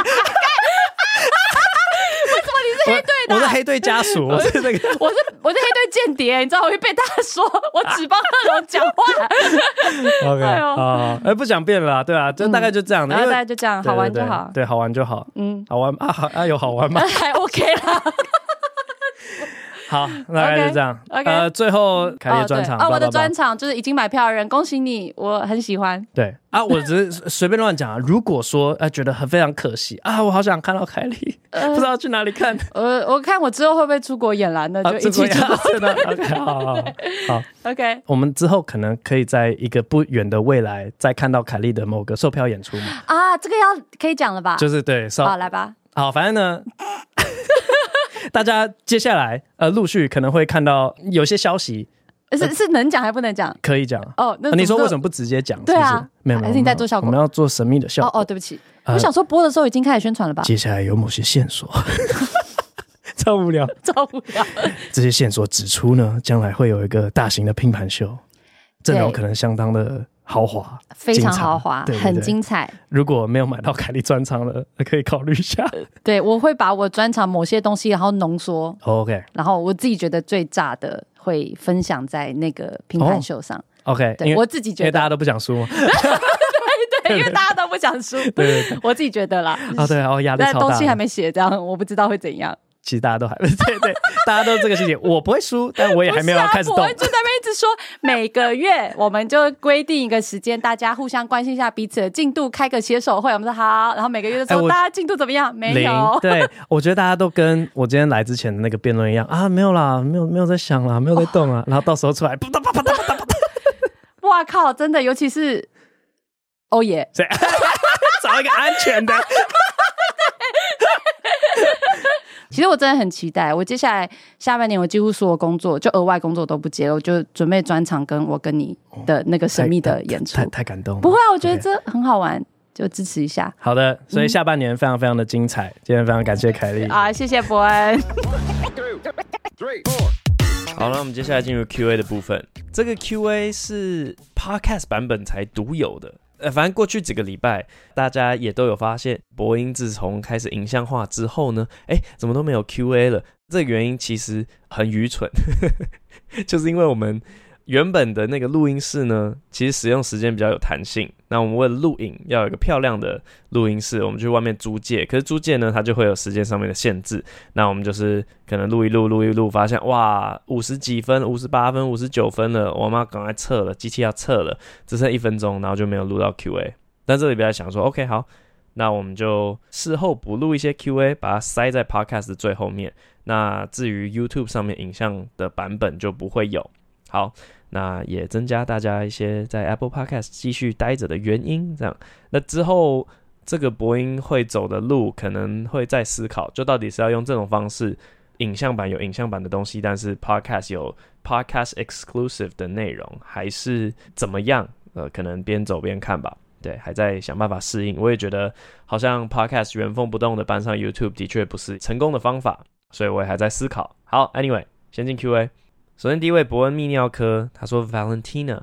我是黑队家属，(laughs) 我是那个，(laughs) 我是我是黑队间谍，你知道我会被大家说我只帮贺龙讲话。OK，啊，哎，不想变了，对啊，就大概就这样的，大概就这样，好玩就好，对，好玩就好，嗯，好玩 (laughs) 啊，好啊，有好玩吗？还 OK 啦。好，那大概就这样。Okay. 呃，最后凯莉专场啊，我的专场就是已经买票的人，恭喜你，我很喜欢。对啊，我只是随便乱讲啊。如果说呃觉得很非常可惜啊，我好想看到凯莉，呃、不知道去哪里看。呃，我看我之后会不会出国演啦？那就一起出国。(laughs) 真的，OK，好好好，好，OK。我们之后可能可以在一个不远的未来再看到凯莉的某个售票演出嘛？啊，这个要可以讲了吧？就是对，好，来吧。好，反正呢。(laughs) 大家接下来呃陆续可能会看到有些消息，是是能讲还不能讲？可以讲哦。那你说为什么不直接讲？对啊，没有没有，还是你在做效果？我们要做神秘的效果。哦哦，对不起，我想说播的时候已经开始宣传了吧？接下来有某些线索，(laughs) 超无聊，超无聊。这些线索指出呢，将来会有一个大型的拼盘秀，阵容可能相当的。豪华，非常豪华，对对对，很精彩。如果没有买到凯莉专场的，可以考虑一下。对，我会把我专场某些东西，然后浓缩。OK，然后我自己觉得最炸的，会分享在那个评判秀上。Oh, OK，对我自己觉得，因为大家都不想输。对 (laughs) 对，因为大家都不想输。对，对，对，我自己觉得啦。哦，对，哦，压力超大。但东西还没写，这样我不知道会怎样。其实大家都还 (laughs) 对对，大家都这个事情，我不会输，但我也还没有要开始动。我就在那边一直说，每个月我们就规定一个时间，大家互相关心一下彼此的进度，开个携手会。我们说好，然后每个月都说大家进度怎么样？没有。(laughs) 对，我觉得大家都跟我今天来之前的那个辩论一样啊，没有啦，没有没有在想啦，没有在动啊，(laughs) 然后到时候出来，啪啪啪啪啪啪啪。哇靠！真的，尤其是欧耶，找一个安全的。其实我真的很期待，我接下来下半年我几乎所有工作就额外工作都不接了，我就准备专场跟我跟你的那个神秘的演出，太太，太感动了。不会啊，我觉得这很好玩，就支持一下。好的，所以下半年非常非常的精彩，嗯、今天非常感谢凯莉啊，谢谢伯恩。好了，那我们接下来进入 Q&A 的部分，这个 Q&A 是 Podcast 版本才独有的。呃，反正过去几个礼拜，大家也都有发现，播音自从开始影像化之后呢，哎，怎么都没有 QA 了？这个原因其实很愚蠢，(laughs) 就是因为我们。原本的那个录音室呢，其实使用时间比较有弹性。那我们为了录影，要有一个漂亮的录音室，我们去外面租借。可是租借呢，它就会有时间上面的限制。那我们就是可能录一录，录一录，发现哇，五十几分，五十八分，五十九分了，我妈赶快撤了，机器要撤了，只剩一分钟，然后就没有录到 QA。但这里边想说，OK，好，那我们就事后补录一些 QA，把它塞在 Podcast 最后面。那至于 YouTube 上面影像的版本就不会有。好，那也增加大家一些在 Apple Podcast 继续待着的原因。这样，那之后这个播音会走的路可能会再思考，就到底是要用这种方式，影像版有影像版的东西，但是 Podcast 有 Podcast exclusive 的内容，还是怎么样？呃，可能边走边看吧。对，还在想办法适应。我也觉得好像 Podcast 原封不动的搬上 YouTube 的确不是成功的方法，所以我也还在思考。好，Anyway，先进 QA。首先，第一位伯恩泌尿科，他说：“Valentina，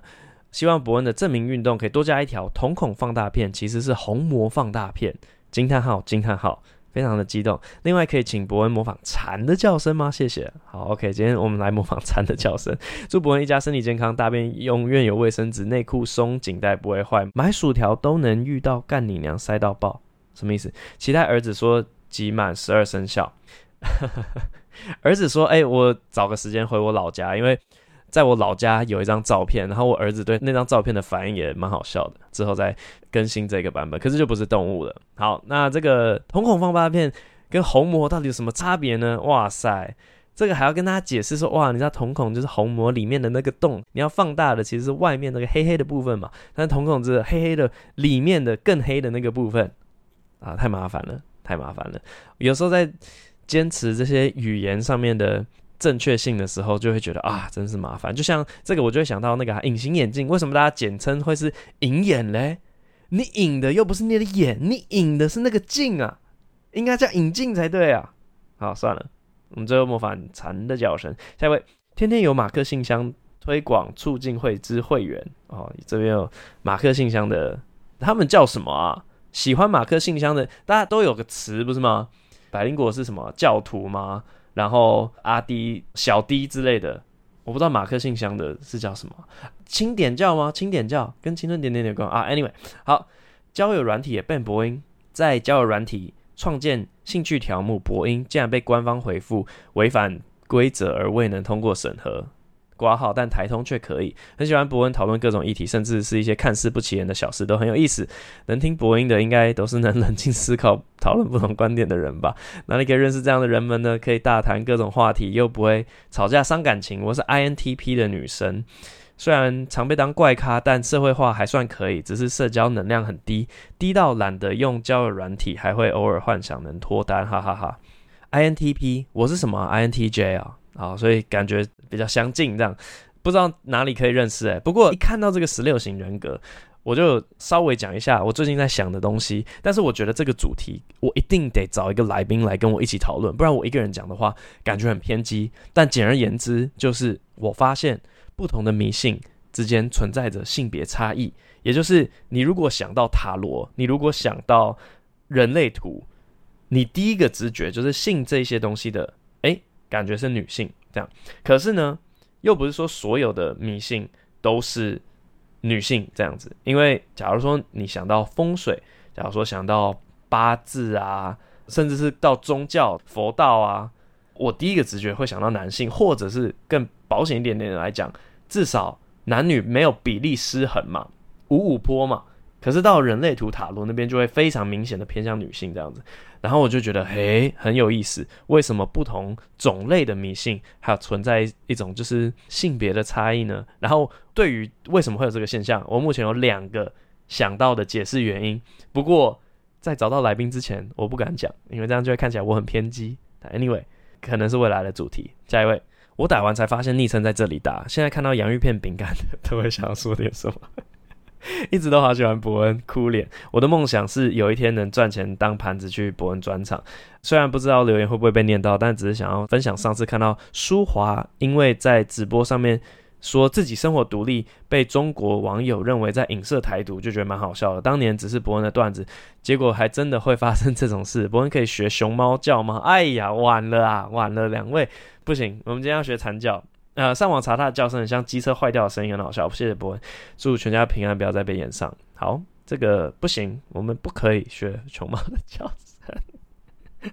希望伯恩的证明运动可以多加一条瞳孔放大片，其实是虹膜放大片。”惊叹号，惊叹号，非常的激动。另外，可以请伯恩模仿蝉的叫声吗？谢谢。好，OK，今天我们来模仿蝉的叫声。祝伯恩一家身体健康，大便永远有卫生纸，内裤松，紧带不会坏，买薯条都能遇到干你娘塞到爆，什么意思？期待儿子说集满十二生肖。(laughs) 儿子说：“哎、我找个时间回我老家，因为在我老家有一张照片，然后我儿子对那张照片的反应也蛮好笑的。之后再更新这个版本，可是就不是动物了。好，那这个瞳孔放大片跟虹膜到底有什么差别呢？哇塞，这个还要跟大家解释说，哇，你知道瞳孔就是虹膜里面的那个洞，你要放大的其实是外面那个黑黑的部分嘛，但是瞳孔是黑黑的里面的更黑的那个部分啊，太麻烦了，太麻烦了，有时候在。”坚持这些语言上面的正确性的时候，就会觉得啊，真是麻烦。就像这个，我就会想到那个隐形眼镜，为什么大家简称会是隐眼嘞？你隐的又不是你的眼，你隐的是那个镜啊，应该叫隐镜才对啊。好，算了，我们最后模仿蝉的叫声。下一位，天天有马克信箱推广促进会之会员哦，这边有马克信箱的，他们叫什么啊？喜欢马克信箱的，大家都有个词不是吗？百灵果是什么教徒吗？然后阿迪、小迪之类的。我不知道马克信箱的是叫什么，清点教吗？清点教跟青春点点有关啊？Anyway，好，交友软体也变播音，在交友软体创建兴趣条目播音，竟然被官方回复违反规则而未能通过审核。挂号，但台通却可以。很喜欢博恩讨论各种议题，甚至是一些看似不起眼的小事都很有意思。能听博音的，应该都是能 (laughs) 冷静思考、(laughs) 讨论不同观点的人吧？哪里可以认识这样的人们呢？可以大谈各种话题，又不会吵架伤感情。我是 INTP 的女生，虽然常被当怪咖，但社会化还算可以，只是社交能量很低，低到懒得用交友软体，还会偶尔幻想能脱单，哈哈哈。INTP，我是什么？INTJ 啊。好，所以感觉比较相近，这样不知道哪里可以认识哎。不过一看到这个十六型人格，我就稍微讲一下我最近在想的东西。但是我觉得这个主题我一定得找一个来宾来跟我一起讨论，不然我一个人讲的话感觉很偏激。但简而言之，就是我发现不同的迷信之间存在着性别差异。也就是你如果想到塔罗，你如果想到人类图，你第一个直觉就是信这些东西的。哎感觉是女性这样，可是呢，又不是说所有的迷信都是女性这样子。因为假如说你想到风水，假如说想到八字啊，甚至是到宗教佛道啊，我第一个直觉会想到男性，或者是更保险一点点的来讲，至少男女没有比例失衡嘛，五五坡嘛。可是到人类图塔罗那边就会非常明显的偏向女性这样子。然后我就觉得，嘿，很有意思。为什么不同种类的迷信还有存在一种就是性别的差异呢？然后对于为什么会有这个现象，我目前有两个想到的解释原因。不过在找到来宾之前，我不敢讲，因为这样就会看起来我很偏激。anyway，可能是未来的主题。下一位，我打完才发现昵称在这里打，现在看到洋芋片饼干的，(laughs) 都会想要说点什么。(laughs) 一直都好喜欢伯恩，哭脸。我的梦想是有一天能赚钱当盘子去伯恩专场。虽然不知道留言会不会被念到，但只是想要分享上次看到舒华因为在直播上面说自己生活独立，被中国网友认为在影射台独，就觉得蛮好笑的。当年只是伯恩的段子，结果还真的会发生这种事。伯恩可以学熊猫叫吗？哎呀，晚了啊，晚了，两位不行，我们今天要学蝉叫。呃，上网查他的叫声像机车坏掉的声音，很好笑。谢谢博文，祝全家平安，不要再被演上。好，这个不行，我们不可以学熊猫的叫声。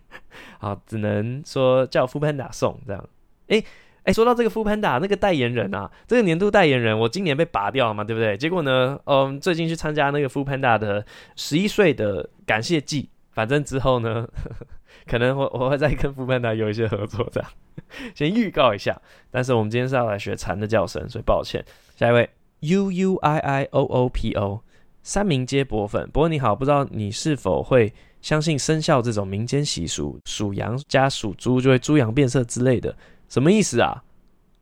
好，只能说叫 foodpanda 送这样。哎哎，说到这个 foodpanda 那个代言人啊，这个年度代言人，我今年被拔掉了嘛，对不对？结果呢，嗯，最近去参加那个 foodpanda 的十一岁的感谢祭，反正之后呢。呵 (laughs) 呵可能我我会再跟 foodpanda 有一些合作，这样 (laughs) 先预告一下。但是我们今天是要来学蝉的叫声，所以抱歉。下一位 U U I I O O P O 三名街博粉，不过你好，不知道你是否会相信生肖这种民间习俗，属羊加属猪就会猪羊变色之类的，什么意思啊？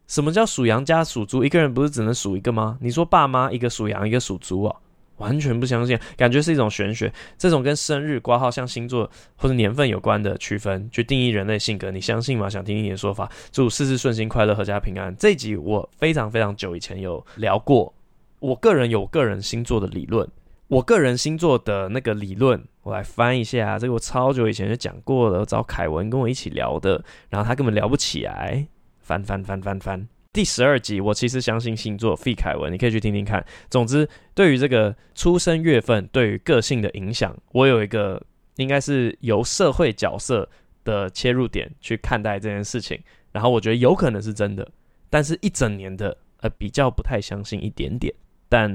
什么叫属羊加属猪？一个人不是只能属一个吗？你说爸妈一个属羊，一个属猪啊？完全不相信，感觉是一种玄学。这种跟生日挂号、像星座或者年份有关的区分，去定义人类性格，你相信吗？想听听你的说法。祝事事顺心、快乐、阖家平安。这一集我非常非常久以前有聊过，我个人有个人星座的理论。我个人星座的那个理论，我来翻一下。这个我超久以前就讲过了，找凯文跟我一起聊的，然后他根本聊不起来。翻翻翻翻翻。第十二集，我其实相信星座，费凯文，你可以去听听看。总之，对于这个出生月份对于个性的影响，我有一个应该是由社会角色的切入点去看待这件事情，然后我觉得有可能是真的，但是一整年的呃比较不太相信一点点，但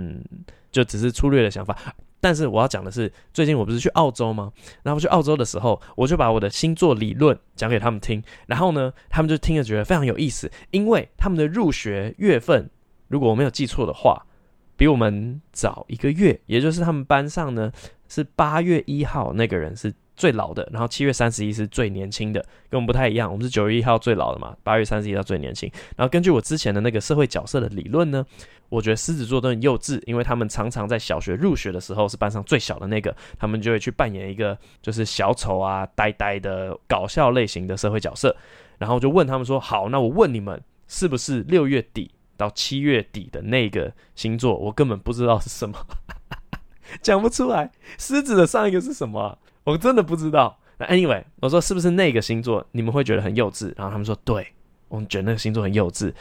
就只是粗略的想法。但是我要讲的是，最近我不是去澳洲吗？然后去澳洲的时候，我就把我的星座理论讲给他们听。然后呢，他们就听了觉得非常有意思，因为他们的入学月份，如果我没有记错的话，比我们早一个月。也就是他们班上呢是八月一号那个人是最老的，然后七月三十一是最年轻的，跟我们不太一样。我们是九月一号最老的嘛，八月三十一号最年轻。然后根据我之前的那个社会角色的理论呢，我觉得狮子座都很幼稚，因为他们常常在小学入学的时候是班上最小的那个，他们就会去扮演一个就是小丑啊、呆呆的搞笑类型的社会角色。然后就问他们说：“好，那我问你们，是不是六月底到七月底的那个星座？我根本不知道是什么。”讲不出来，狮子的上一个是什么？我真的不知道。那 anyway，我说是不是那个星座你们会觉得很幼稚？然后他们说对，我们觉得那个星座很幼稚。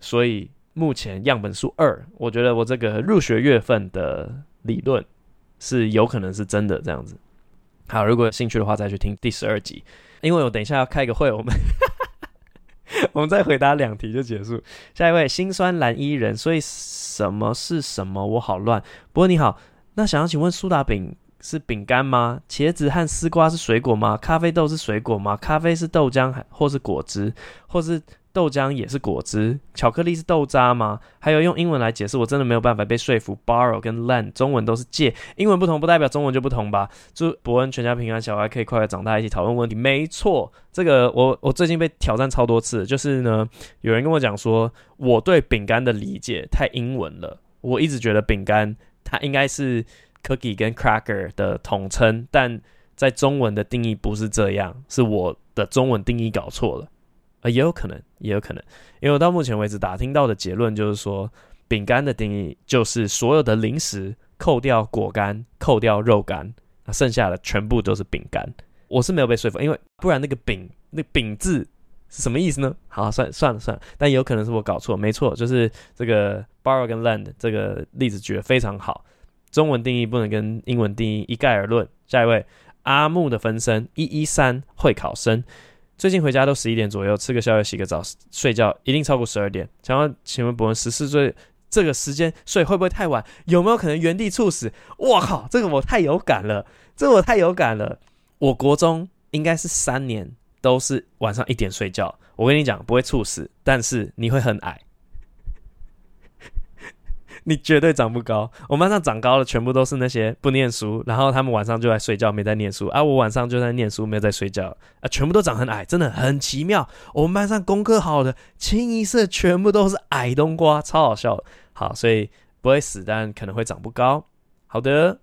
所以目前样本数二，我觉得我这个入学月份的理论是有可能是真的这样子。好，如果有兴趣的话，再去听第十二集。因为我等一下要开个会，我们 (laughs) 我们再回答两题就结束。下一位心酸蓝衣人，所以什么是什么？我好乱。不过你好。那想要请问苏打饼是饼干吗？茄子和丝瓜是水果吗？咖啡豆是水果吗？咖啡是豆浆还或是果汁，或是豆浆也是果汁？巧克力是豆渣吗？还有用英文来解释，我真的没有办法被说服。Borrow 跟 lend 中文都是借，英文不同不代表中文就不同吧？祝伯恩全家平安，小孩可以快快长大，一起讨论问题。没错，这个我我最近被挑战超多次，就是呢，有人跟我讲说我对饼干的理解太英文了，我一直觉得饼干。它应该是 cookie 跟 cracker 的统称，但在中文的定义不是这样，是我的中文定义搞错了，呃，也有可能，也有可能，因为我到目前为止打听到的结论就是说，饼干的定义就是所有的零食扣掉果干、扣掉肉干，那剩下的全部都是饼干。我是没有被说服，因为不然那个饼，那饼字是什么意思呢？好，算算了算了，但有可能是我搞错，没错，就是这个。Borrow 跟 lend 这个例子举得非常好，中文定义不能跟英文定义一概而论。下一位，阿木的分身一一三会考生，最近回家都十一点左右，吃个宵夜，洗个澡，睡觉一定超过十二点。想要请问博文，十四岁这个时间睡会不会太晚？有没有可能原地猝死？我靠，这个我太有感了，这个我太有感了。我国中应该是三年都是晚上一点睡觉。我跟你讲，不会猝死，但是你会很矮。你绝对长不高。我们班上长高的全部都是那些不念书，然后他们晚上就在睡觉，没在念书。啊，我晚上就在念书，没有在睡觉。啊，全部都长很矮，真的很奇妙。我们班上功课好的清一色全部都是矮冬瓜，超好笑。好，所以不会死，但可能会长不高。好的。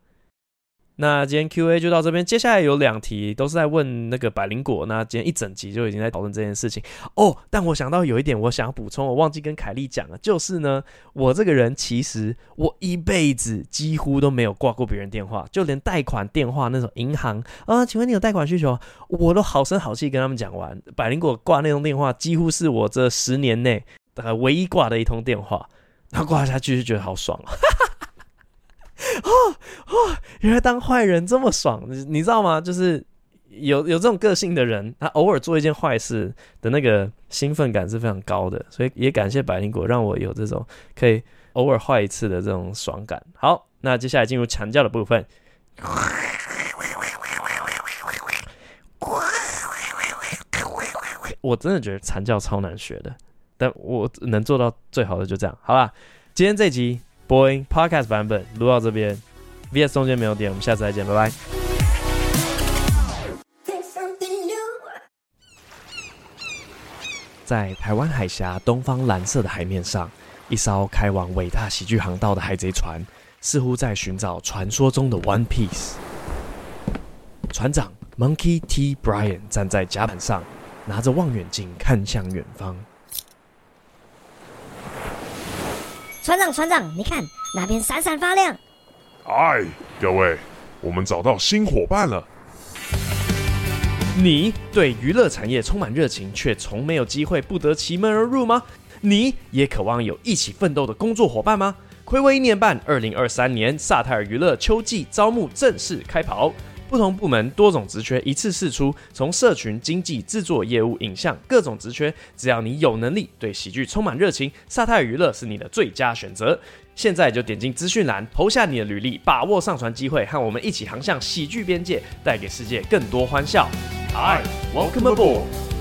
那今天 Q&A 就到这边，接下来有两题都是在问那个百灵果。那今天一整集就已经在讨论这件事情哦。但我想到有一点，我想要补充，我忘记跟凯莉讲了，就是呢，我这个人其实我一辈子几乎都没有挂过别人电话，就连贷款电话那种银行啊，请问你有贷款需求，我都好声好气跟他们讲完。百灵果挂那通电话，几乎是我这十年内唯一挂的一通电话，然后挂下去就觉得好爽啊。哦哦，原来当坏人这么爽，你你知道吗？就是有有这种个性的人，他偶尔做一件坏事的那个兴奋感是非常高的，所以也感谢百灵果让我有这种可以偶尔坏一次的这种爽感。好，那接下来进入传教的部分。我真的觉得传教超难学的，但我能做到最好的就这样。好啦，今天这集。播音 Podcast 版本录到这边，VS 中间没有点，我们下次再见，拜拜。在台湾海峡东方蓝色的海面上，一艘开往伟大喜剧航道的海贼船，似乎在寻找传说中的 One Piece。船长 Monkey T. Bryan 站在甲板上，拿着望远镜看向远方。船长，船长，你看那边闪闪发亮。哎，各位，我们找到新伙伴了。你对娱乐产业充满热情，却从没有机会不得其门而入吗？你也渴望有一起奋斗的工作伙伴吗？暌违一年半，二零二三年萨泰尔娱乐秋季招募正式开跑。不同部门多种职缺一次试出，从社群、经济、制作、业务、影像各种职缺，只要你有能力，对喜剧充满热情，萨泰尔娱乐是你的最佳选择。现在就点进资讯栏，投下你的履历，把握上传机会，和我们一起航向喜剧边界，带给世界更多欢笑。Hi, welcome aboard.